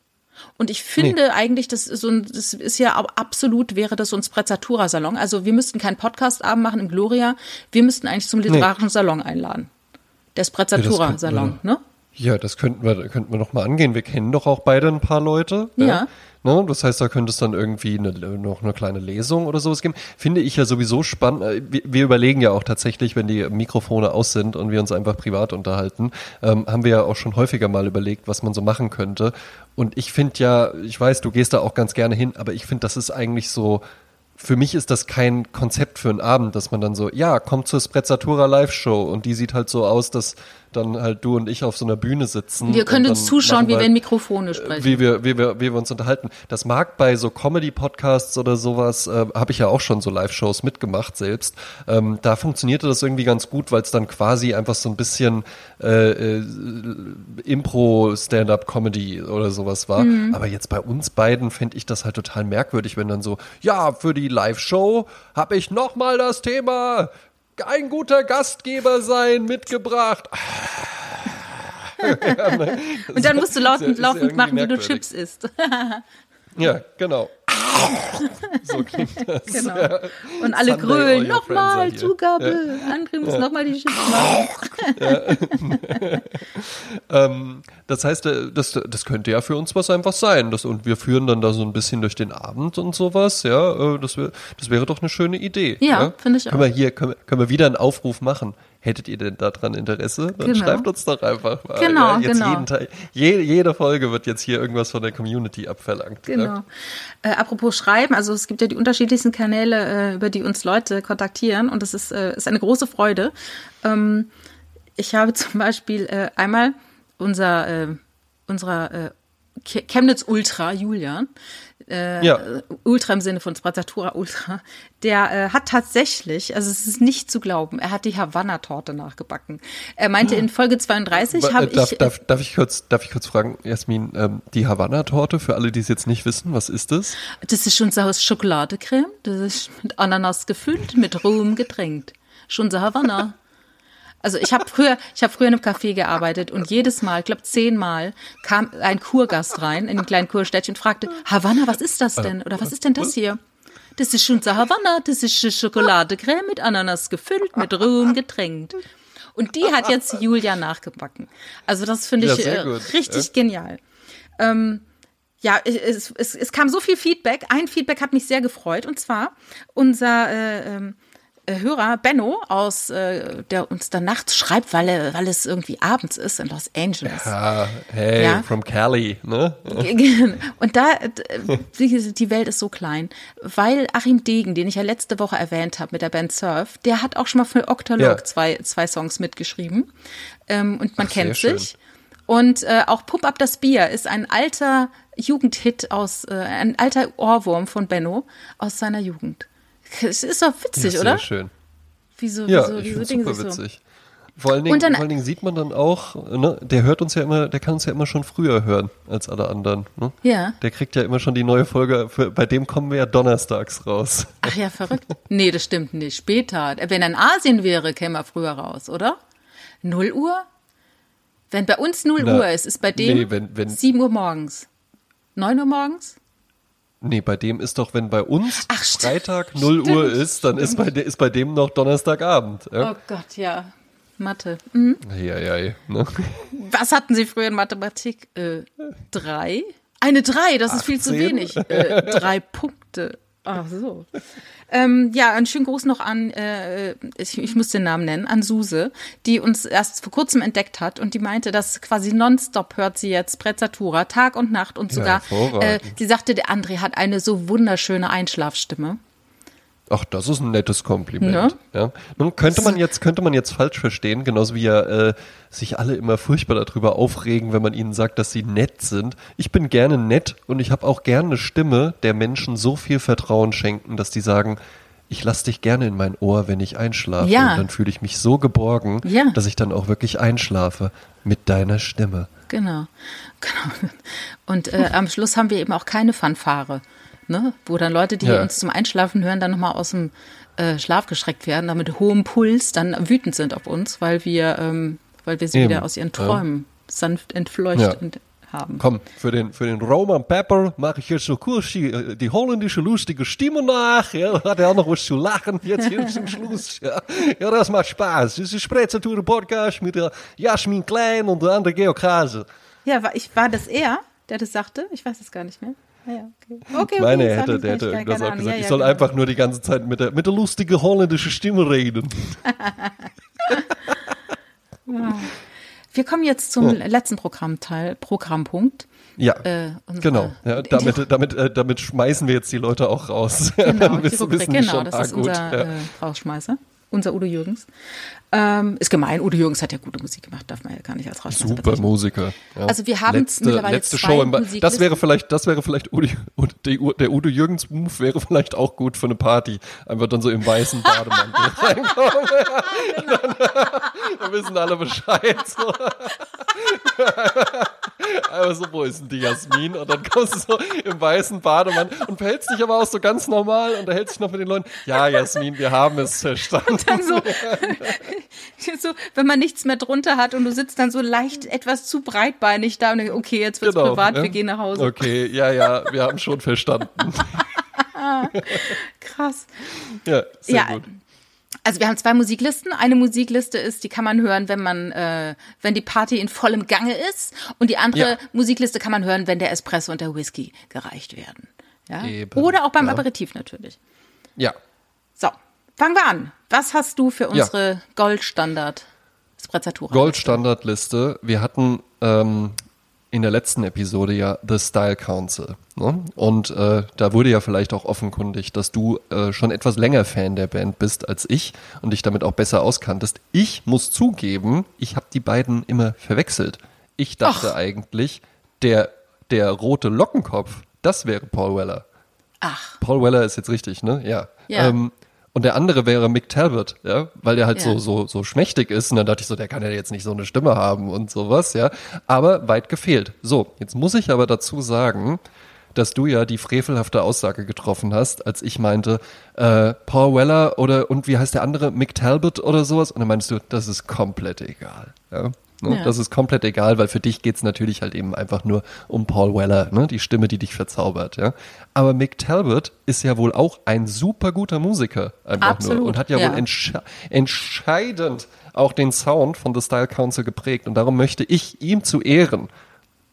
Und ich finde nee. eigentlich, das ist so ein, das ist ja absolut wäre das so ein Sprezzatura-Salon. Also wir müssten keinen Podcast-Abend machen im Gloria. Wir müssten eigentlich zum literarischen nee. Salon einladen. Der Sprezzatura-Salon, ne? Ja, das könnten wir, könnten wir noch mal angehen. Wir kennen doch auch beide ein paar Leute. Ja. ja. Ne? Das heißt, da könnte es dann irgendwie eine, noch eine kleine Lesung oder sowas geben. Finde ich ja sowieso spannend. Äh, wir, wir, überlegen ja auch tatsächlich, wenn die Mikrofone aus sind und wir uns einfach privat unterhalten, ähm, haben wir ja auch schon häufiger mal überlegt, was man so machen könnte. Und ich finde ja, ich weiß, du gehst da auch ganz gerne hin, aber ich finde, das ist eigentlich so, für mich ist das kein Konzept für einen Abend, dass man dann so, ja, kommt zur Sprezzatura Live-Show und die sieht halt so aus, dass dann halt du und ich auf so einer Bühne sitzen. Wir können uns zuschauen, wie wir in Mikrofone sprechen. Wie wir, wie wir, wie wir uns unterhalten. Das mag bei so Comedy-Podcasts oder sowas, äh, habe ich ja auch schon so Live-Shows mitgemacht selbst. Ähm, da funktionierte das irgendwie ganz gut, weil es dann quasi einfach so ein bisschen äh, äh, Impro-Stand-up-Comedy oder sowas war. Mhm. Aber jetzt bei uns beiden fände ich das halt total merkwürdig, wenn dann so, ja, für die Live-Show habe ich nochmal das Thema ein guter Gastgeber sein mitgebracht. [LAUGHS] ja, ne? Und dann musst du laufend, laufend machen, wie du Chips isst. ja, genau. So klingt [LAUGHS] das. Genau. Und alle Sunday grölen, nochmal Zugabe. Ja. Muss ja. nochmal die ja. [LAUGHS] ähm, das heißt, äh, das, das könnte ja für uns was einfach sein. Das, und wir führen dann da so ein bisschen durch den Abend und sowas. Ja, äh, das, wär, das wäre doch eine schöne Idee. Ja, ja? finde ich auch. Können wir hier, können, können wir wieder einen Aufruf machen. Hättet ihr denn daran Interesse? Dann genau. schreibt uns doch einfach mal. Genau, ja, jetzt genau. Jeden Tag, jede, jede Folge wird jetzt hier irgendwas von der Community abverlangt. Genau. Ja. Äh, apropos Schreiben, also es gibt ja die unterschiedlichsten Kanäle, äh, über die uns Leute kontaktieren und das ist, äh, ist eine große Freude. Ähm, ich habe [LAUGHS] zum Beispiel äh, einmal unser, äh, unserer äh, Chemnitz Ultra, Julian, äh, ja. Ultra im Sinne von Sprezzatura Ultra, der äh, hat tatsächlich, also es ist nicht zu glauben, er hat die Havanna-Torte nachgebacken. Er meinte in Folge 32 habe darf, ich... Darf, darf, ich kurz, darf ich kurz fragen, Jasmin, ähm, die Havanna-Torte, für alle, die es jetzt nicht wissen, was ist das? Das ist unser Schokoladecreme, das ist mit Ananas gefüllt, mit Rum getränkt. Schon so Havanna. Also ich habe früher, ich habe früher in einem Café gearbeitet und jedes Mal, ich glaube zehnmal, kam ein Kurgast rein in einem kleinen Kurstädtchen und fragte, Havanna, was ist das denn? Oder was ist denn das hier? Das ist schon so Havanna, das ist Schokoladecreme mit Ananas gefüllt, mit Rum getränkt. Und die hat jetzt Julia nachgebacken. Also das finde ich ja, äh, richtig ja. genial. Ähm, ja, es, es, es kam so viel Feedback. Ein Feedback hat mich sehr gefreut und zwar unser äh, ähm, äh, Hörer Benno aus, äh, der uns dann nachts schreibt, weil, er, weil es irgendwie abends ist in Los Angeles. Ja, hey, ja. from Cali, ne? Und da, die Welt ist so klein, weil Achim Degen, den ich ja letzte Woche erwähnt habe mit der Band Surf, der hat auch schon mal für Octolog ja. zwei, zwei Songs mitgeschrieben. Ähm, und man Ach, kennt sich. Schön. Und äh, auch Pump Up das Bier ist ein alter Jugendhit aus, äh, ein alter Ohrwurm von Benno aus seiner Jugend. Es ist doch witzig, ja, sehr oder? schön. Wieso, ja, wieso, ich wieso Dinge super witzig. Vor allen, Dingen, dann, vor allen Dingen sieht man dann auch, ne, der hört uns ja immer, der kann uns ja immer schon früher hören als alle anderen. Ne? Ja. Der kriegt ja immer schon die neue Folge, für, bei dem kommen wir ja donnerstags raus. Ach ja, verrückt. nee, das stimmt nicht. Später. Wenn er in Asien wäre, käme er früher raus, oder? 0 Uhr? Wenn bei uns 0 Na, Uhr ist, ist bei dem nee, wenn, wenn, 7 Uhr morgens. 9 Uhr morgens? Nee, bei dem ist doch, wenn bei uns Ach, Freitag 0 stimmt, Uhr ist, dann ist bei, ist bei dem noch Donnerstagabend. Ja? Oh Gott, ja. Mathe. Mhm. Ja, ja, ne? [LAUGHS] Was hatten Sie früher in Mathematik? Äh, drei? Eine drei, das 18? ist viel zu wenig. Äh, drei Punkte. Ach so. Ähm, ja, einen schönen Gruß noch an, äh, ich, ich muss den Namen nennen, an Suse, die uns erst vor kurzem entdeckt hat und die meinte, dass quasi nonstop hört sie jetzt Prezzatura, Tag und Nacht und sogar, ja, äh, sie sagte, der André hat eine so wunderschöne Einschlafstimme. Ach, das ist ein nettes Kompliment. Ne? Ja. Nun könnte man jetzt könnte man jetzt falsch verstehen, genauso wie ja äh, sich alle immer furchtbar darüber aufregen, wenn man ihnen sagt, dass sie nett sind. Ich bin gerne nett und ich habe auch gerne eine Stimme, der Menschen so viel Vertrauen schenken, dass die sagen, ich lasse dich gerne in mein Ohr, wenn ich einschlafe. Ja. Und dann fühle ich mich so geborgen, ja. dass ich dann auch wirklich einschlafe mit deiner Stimme. Genau. [LAUGHS] genau. Und äh, am Schluss haben wir eben auch keine Fanfare ne? wo dann Leute, die ja. uns zum Einschlafen hören, dann nochmal aus dem äh, Schlaf geschreckt werden, dann mit hohem Puls dann wütend sind auf uns, weil wir, ähm, weil wir sie Eben. wieder aus ihren Träumen ja. sanft entfleuchtet ja. haben. Komm, für den, für den Roman Pepper mache ich jetzt so kurz die, äh, die holländische lustige Stimme nach. Ja, [LAUGHS] hat er auch noch was zu lachen jetzt hier zum Schluss. Ja, ja das macht Spaß. Das ist Sprezzature Podcast mit der Jasmin Klein und der andere Georg Hase. Ja, war, ich, war das er, der das sagte? Ich weiß es gar nicht mehr. Ah ja, okay. okay, Meine, okay, hätte, der hätte irgendwas auch gesagt. Ja, ja, ich soll genau. einfach nur die ganze Zeit mit der, mit der lustigen holländischen Stimme reden. [LAUGHS] Wir kommen jetzt zum ja. letzten Programmteil, Programmpunkt. Ja, äh, genau. Ja, damit, damit, äh, damit schmeißen wir jetzt die Leute auch raus. [LAUGHS] Genau, wissen, Rubrik, genau das ah, ist gut. unser äh, Rausschmeißer unser Udo Jürgens. Ähm, ist gemein, Udo Jürgens hat ja gute Musik gemacht, darf man ja gar nicht als Rausschmeißer Super Musiker. Ja. Also wir haben letzte, mittlerweile letzte Show im Das wäre vielleicht, das wäre vielleicht Udo, der Udo Jürgens Move wäre vielleicht auch gut für eine Party. Einfach dann so im weißen Bademantel [LAUGHS] reinkommen. [LAUGHS] dann, [LAUGHS] dann wissen alle Bescheid. So. Aber so, wo ist denn die Jasmin? Und dann kommst du so im weißen Bademantel und verhältst dich aber auch so ganz normal und erhältst dich noch mit den Leuten. Ja, Jasmin, wir haben es verstanden. Und dann so, [LAUGHS] so, wenn man nichts mehr drunter hat und du sitzt dann so leicht etwas zu breitbeinig da und denkst, okay, jetzt wird's genau, privat, ja. wir gehen nach Hause. Okay, ja, ja, wir haben schon verstanden. [LAUGHS] Krass. Ja, sehr ja. gut. Also wir haben zwei Musiklisten. Eine Musikliste ist, die kann man hören, wenn man, äh, wenn die Party in vollem Gange ist. Und die andere ja. Musikliste kann man hören, wenn der Espresso und der Whisky gereicht werden. Ja? Eben, Oder auch beim ja. Aperitif natürlich. Ja. So, fangen wir an. Was hast du für unsere ja. Goldstandard Sprezzatura? Goldstandardliste. Wir hatten ähm, in der letzten Episode ja The Style Council. Ne? Und äh, da wurde ja vielleicht auch offenkundig, dass du äh, schon etwas länger Fan der Band bist als ich und dich damit auch besser auskanntest. Ich muss zugeben, ich habe die beiden immer verwechselt. Ich dachte Ach. eigentlich, der, der rote Lockenkopf, das wäre Paul Weller. Ach. Paul Weller ist jetzt richtig, ne? Ja. ja. Ähm, und der andere wäre Mick Talbot, ja, weil der halt ja. so, so, so schmächtig ist. Und dann dachte ich so, der kann ja jetzt nicht so eine Stimme haben und sowas, ja. Aber weit gefehlt. So, jetzt muss ich aber dazu sagen, dass du ja die frevelhafte Aussage getroffen hast, als ich meinte, äh, Paul Weller oder und wie heißt der andere, Mick Talbot oder sowas. Und dann meinst du, das ist komplett egal. Ja? Ne? Ja. Das ist komplett egal, weil für dich geht's natürlich halt eben einfach nur um Paul Weller, ne? die Stimme, die dich verzaubert. Ja? Aber Mick Talbot ist ja wohl auch ein super guter Musiker einfach Absolut, nur und hat ja, ja. wohl entsche entscheidend auch den Sound von The Style Council geprägt. Und darum möchte ich ihm zu Ehren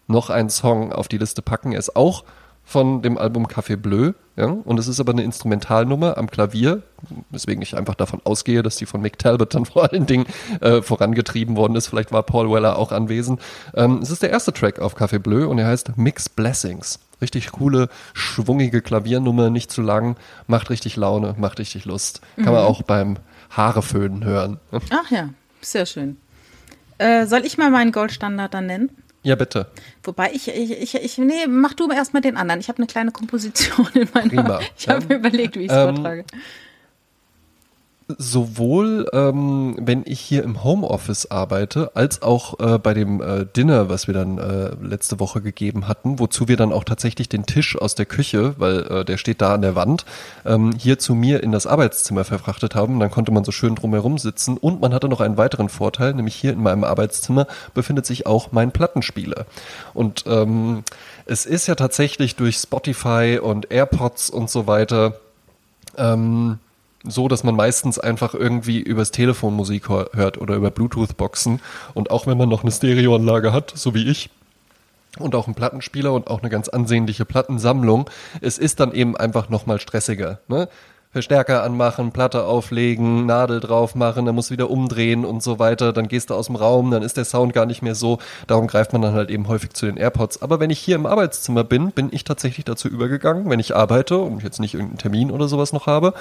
noch einen Song auf die Liste packen. Er ist auch von dem Album Café Bleu. Ja? Und es ist aber eine Instrumentalnummer am Klavier, weswegen ich einfach davon ausgehe, dass die von Mick Talbot dann [LAUGHS] vor allen Dingen äh, vorangetrieben worden ist. Vielleicht war Paul Weller auch anwesend. Ähm, es ist der erste Track auf Café Bleu und er heißt Mix Blessings. Richtig coole, schwungige Klaviernummer, nicht zu lang, macht richtig Laune, macht richtig Lust. Kann mhm. man auch beim Haareföhnen hören. Ach ja, sehr schön. Äh, soll ich mal meinen Goldstandard dann nennen? Ja, bitte. Wobei ich, ich, ich, ich nee, mach du erstmal den anderen. Ich habe eine kleine Komposition in meiner. Prima. [LAUGHS] Ich habe mir überlegt, wie ich es ähm, vortrage. Sowohl ähm, wenn ich hier im Homeoffice arbeite, als auch äh, bei dem äh, Dinner, was wir dann äh, letzte Woche gegeben hatten, wozu wir dann auch tatsächlich den Tisch aus der Küche, weil äh, der steht da an der Wand, ähm, hier zu mir in das Arbeitszimmer verfrachtet haben. Dann konnte man so schön drumherum sitzen und man hatte noch einen weiteren Vorteil, nämlich hier in meinem Arbeitszimmer befindet sich auch mein Plattenspieler. Und ähm, es ist ja tatsächlich durch Spotify und AirPods und so weiter ähm, so, dass man meistens einfach irgendwie übers Telefon Musik hört oder über Bluetooth-Boxen. Und auch wenn man noch eine Stereoanlage hat, so wie ich, und auch einen Plattenspieler und auch eine ganz ansehnliche Plattensammlung, es ist dann eben einfach nochmal stressiger. Ne? Verstärker anmachen, Platte auflegen, Nadel drauf machen, dann muss wieder umdrehen und so weiter. Dann gehst du aus dem Raum, dann ist der Sound gar nicht mehr so. Darum greift man dann halt eben häufig zu den AirPods. Aber wenn ich hier im Arbeitszimmer bin, bin ich tatsächlich dazu übergegangen, wenn ich arbeite und jetzt nicht irgendeinen Termin oder sowas noch habe,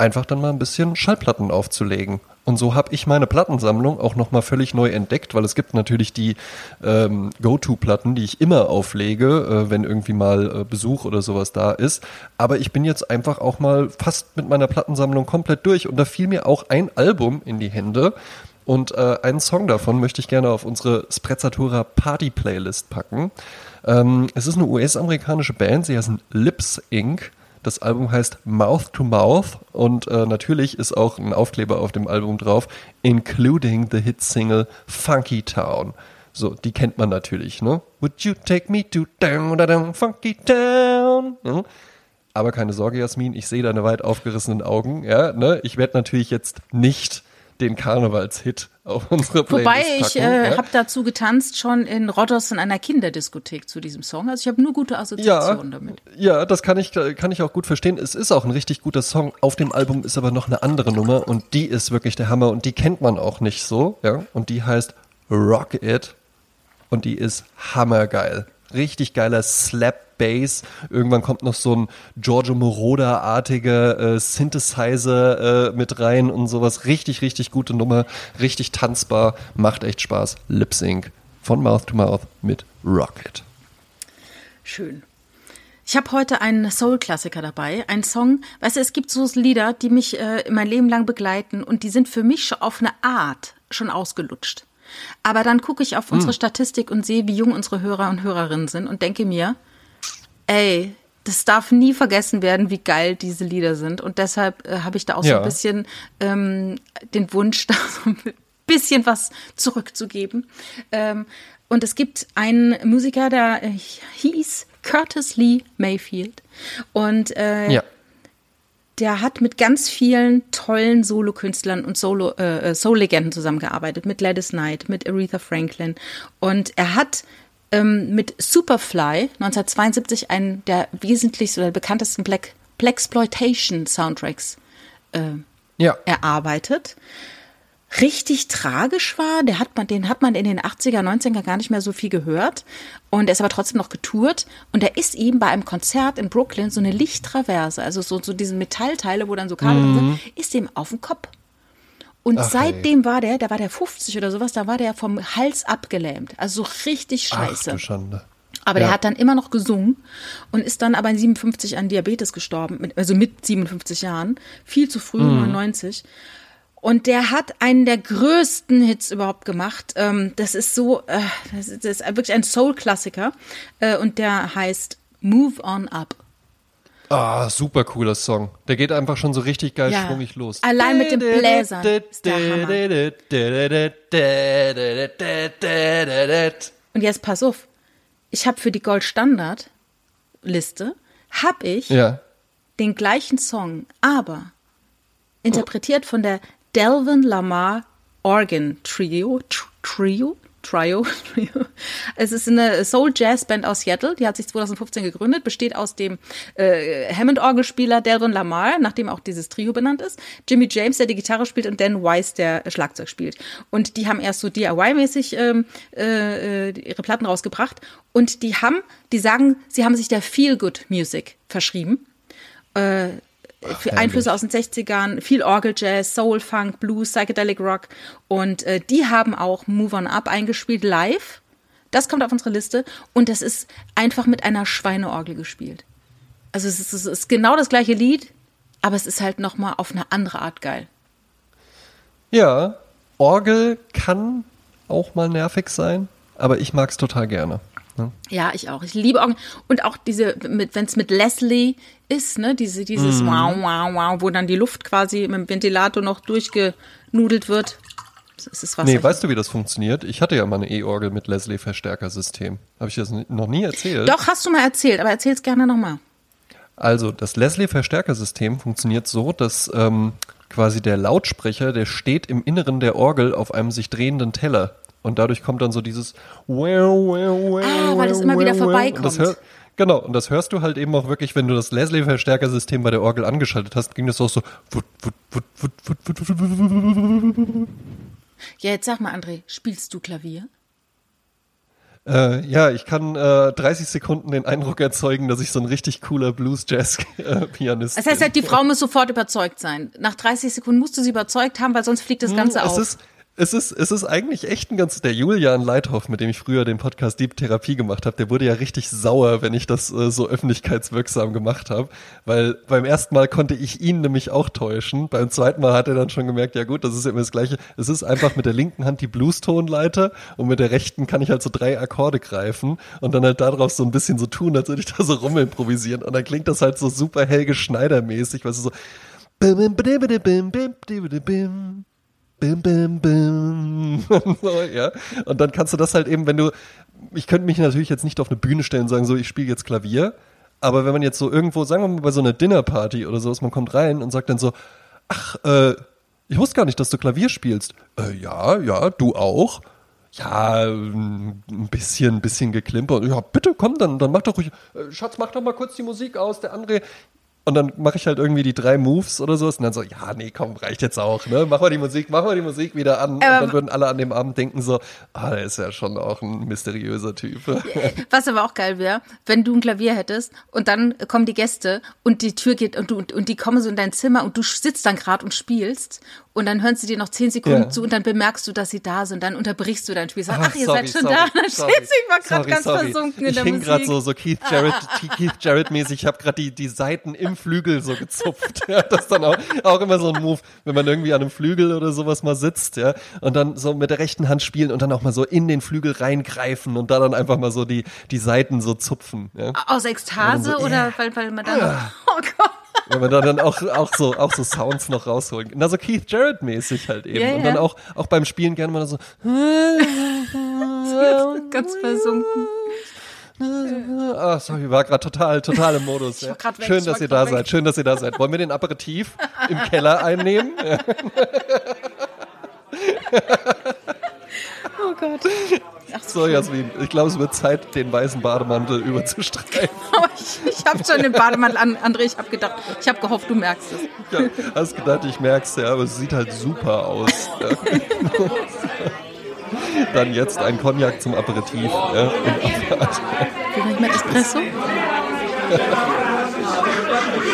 einfach dann mal ein bisschen Schallplatten aufzulegen. Und so habe ich meine Plattensammlung auch nochmal völlig neu entdeckt, weil es gibt natürlich die ähm, Go-To-Platten, die ich immer auflege, äh, wenn irgendwie mal äh, Besuch oder sowas da ist. Aber ich bin jetzt einfach auch mal fast mit meiner Plattensammlung komplett durch und da fiel mir auch ein Album in die Hände. Und äh, einen Song davon möchte ich gerne auf unsere Sprezzatura Party Playlist packen. Ähm, es ist eine US-amerikanische Band, sie heißen Lips Inc. Das Album heißt Mouth to Mouth und äh, natürlich ist auch ein Aufkleber auf dem Album drauf, including the hit Single Funky Town. So, die kennt man natürlich, ne? Would you take me to down, down, funky town? Hm? Aber keine Sorge, Jasmin, ich sehe deine weit aufgerissenen Augen, ja, ne? Ich werde natürlich jetzt nicht den Karnevalshit auf unsere Playlist Wobei ich äh, ja? habe dazu getanzt schon in Rodos in einer Kinderdiskothek zu diesem Song. Also ich habe nur gute Assoziationen ja, damit. Ja, das kann ich kann ich auch gut verstehen. Es ist auch ein richtig guter Song. Auf dem Album ist aber noch eine andere Nummer und die ist wirklich der Hammer und die kennt man auch nicht so, ja? Und die heißt Rock It und die ist hammergeil. Richtig geiler Slap Bass. Irgendwann kommt noch so ein Giorgio Moroder-artiger äh, Synthesizer äh, mit rein und sowas. Richtig, richtig gute Nummer. Richtig tanzbar. Macht echt Spaß. Lip Sync von Mouth to Mouth mit Rocket. Schön. Ich habe heute einen Soul-Klassiker dabei, einen Song. Weißt du, es gibt so Lieder, die mich äh, mein Leben lang begleiten und die sind für mich auf eine Art schon ausgelutscht. Aber dann gucke ich auf hm. unsere Statistik und sehe, wie jung unsere Hörer und Hörerinnen sind und denke mir, ey, das darf nie vergessen werden, wie geil diese Lieder sind. Und deshalb äh, habe ich da auch ja. so ein bisschen ähm, den Wunsch, [LAUGHS] da so ein bisschen was zurückzugeben. Ähm, und es gibt einen Musiker, der äh, hieß Curtis Lee Mayfield. Und äh, ja. Der hat mit ganz vielen tollen Solokünstlern und Solo, äh, äh Soul-Legenden zusammengearbeitet. Mit Gladys Knight, mit Aretha Franklin. Und er hat ähm, mit Superfly 1972 einen der wesentlichsten oder bekanntesten Black, Blaxploitation Soundtracks äh, ja. erarbeitet. Richtig tragisch war, der hat man, den hat man in den 80er, 90er gar nicht mehr so viel gehört. Und er ist aber trotzdem noch getourt. Und er ist eben bei einem Konzert in Brooklyn so eine Lichttraverse, also so, so diesen Metallteile, wo dann so Kabel mhm. sind, ist ihm auf den Kopf und Ach, seitdem ey. war der, da war der 50 oder sowas, da war der vom Hals abgelähmt. Also so richtig scheiße. Ach, du Schande. Aber ja. der hat dann immer noch gesungen und ist dann aber in 57 an Diabetes gestorben, also mit 57 Jahren, viel zu früh, mhm. 99. Und der hat einen der größten Hits überhaupt gemacht. Ähm, das ist so, äh, das ist wirklich ein Soul-Klassiker. Äh, und der heißt Move On Up. Ah, super cooler Song. Der geht einfach schon so richtig geil ja. schwungig los. Allein mit dem Bläser ist der Und jetzt pass auf. Ich habe für die Goldstandard Liste habe ich ja. den gleichen Song, aber interpretiert von der Delvin Lamar Organ Trio, Trio, [LAUGHS] Trio. es ist eine Soul-Jazz-Band aus Seattle, die hat sich 2015 gegründet, besteht aus dem äh, Hammond-Orgelspieler Delvin Lamar, nachdem auch dieses Trio benannt ist, Jimmy James, der die Gitarre spielt und Dan Weiss, der Schlagzeug spielt. Und die haben erst so DIY-mäßig ähm, äh, ihre Platten rausgebracht und die haben, die sagen, sie haben sich der Feel-Good-Music verschrieben. Äh, Ach, Einflüsse aus den 60ern, viel Orgeljazz, Soul, Funk, Blues, Psychedelic Rock. Und äh, die haben auch Move On Up eingespielt live. Das kommt auf unsere Liste. Und das ist einfach mit einer Schweineorgel gespielt. Also es ist, es ist genau das gleiche Lied, aber es ist halt nochmal auf eine andere Art geil. Ja, Orgel kann auch mal nervig sein, aber ich mag es total gerne. Ne? Ja, ich auch. Ich liebe Orgel. Und auch diese, wenn es mit Leslie ist, ne, diese, dieses mm. Wow, wow, wow, wo dann die Luft quasi mit dem Ventilator noch durchgenudelt wird. Das ist was nee, weißt du, wie das funktioniert? Ich hatte ja mal eine E-Orgel mit Leslie-Verstärkersystem. Habe ich das noch nie erzählt? Doch, hast du mal erzählt, aber erzähl es gerne nochmal. Also, das Leslie-Verstärkersystem funktioniert so, dass ähm, quasi der Lautsprecher, der steht im Inneren der Orgel auf einem sich drehenden Teller. Und dadurch kommt dann so dieses Ah, weil es immer wieder vorbeikommt. Und genau, und das hörst du halt eben auch wirklich, wenn du das Leslie-Verstärkersystem bei der Orgel angeschaltet hast, ging das auch so. Ja, jetzt sag mal, André, spielst du Klavier? Äh, ja, ich kann äh, 30 Sekunden den Eindruck erzeugen, dass ich so ein richtig cooler Blues-Jazz-Pianist bin. Das heißt halt, die Frau muss sofort überzeugt sein. Nach 30 Sekunden musst du sie überzeugt haben, weil sonst fliegt das hm, Ganze hm, auf. Ist, es ist, es ist eigentlich echt ein ganz, der Julian Leithoff, mit dem ich früher den Podcast Deep Therapie gemacht habe, der wurde ja richtig sauer, wenn ich das äh, so öffentlichkeitswirksam gemacht habe, weil beim ersten Mal konnte ich ihn nämlich auch täuschen, beim zweiten Mal hat er dann schon gemerkt, ja gut, das ist immer das Gleiche, es ist einfach mit der linken Hand die Blues-Tonleiter und mit der rechten kann ich halt so drei Akkorde greifen und dann halt darauf so ein bisschen so tun, als würde ich da so rumimprovisieren und dann klingt das halt so super Helge Schneider-mäßig, weißt du, so bim, bim, bim. [LAUGHS] so, ja. Und dann kannst du das halt eben, wenn du, ich könnte mich natürlich jetzt nicht auf eine Bühne stellen und sagen, so, ich spiele jetzt Klavier. Aber wenn man jetzt so irgendwo, sagen wir mal bei so einer Dinnerparty oder sowas, man kommt rein und sagt dann so, ach, äh, ich wusste gar nicht, dass du Klavier spielst. Äh, ja, ja, du auch. Ja, ein bisschen, ein bisschen geklimpert. Ja, bitte, komm, dann, dann mach doch ruhig. Äh, Schatz, mach doch mal kurz die Musik aus. Der André, und dann mache ich halt irgendwie die drei Moves oder sowas und dann so, ja, nee, komm, reicht jetzt auch, ne? Mach mal die Musik, mach mal die Musik wieder an. Ähm, und dann würden alle an dem Abend denken so, ah, der ist ja schon auch ein mysteriöser Typ. [LAUGHS] Was aber auch geil wäre, wenn du ein Klavier hättest und dann kommen die Gäste und die Tür geht und du und die kommen so in dein Zimmer und du sitzt dann gerade und spielst und dann hören sie dir noch zehn Sekunden ja. zu und dann bemerkst du, dass sie da sind. Dann unterbrichst du dein Spiel. Sag, ach, ihr sorry, seid schon sorry, da. Dann sorry, steht sie, ich war gerade ganz versunken in ich der Musik. Ich hing gerade so, so Keith Jarrett, [LAUGHS] Keith Jarrett mäßig. Ich habe gerade die, die Seiten im Flügel so gezupft. [LAUGHS] ja, das ist dann auch, auch immer so ein Move, wenn man irgendwie an einem Flügel oder sowas mal sitzt, ja, und dann so mit der rechten Hand spielen und dann auch mal so in den Flügel reingreifen und da dann einfach mal so die, die Seiten so zupfen. Ja. Aus Ekstase so, oder yeah. weil, weil man dann, [LAUGHS] oh Gott. Wenn man da dann auch, auch, so, auch so Sounds noch rausholen Na, so Keith Jarrett-mäßig halt eben. Ja, und dann auch, auch beim Spielen gerne mal so. [LAUGHS] ganz versunken. Ah, sorry, war gerade total, total im Modus. Ja. Schön, dass ihr da weg. seid. Schön, dass ihr da seid. Wollen wir den Aperitif im Keller einnehmen? [LAUGHS] [LAUGHS] oh Gott. Ach so, Jasmin, ich glaube, es wird Zeit, den weißen Bademantel überzustreifen. [LAUGHS] Oh, ich ich habe schon den Bademantel an, André, ich habe gedacht, ich habe gehofft, du merkst es. Ja, hast gedacht, ich merk's ja, aber es sieht halt super aus. Ja. [LAUGHS] Dann jetzt ein Cognac zum Aperitif. Ja, Vielleicht mit Espresso? [LAUGHS]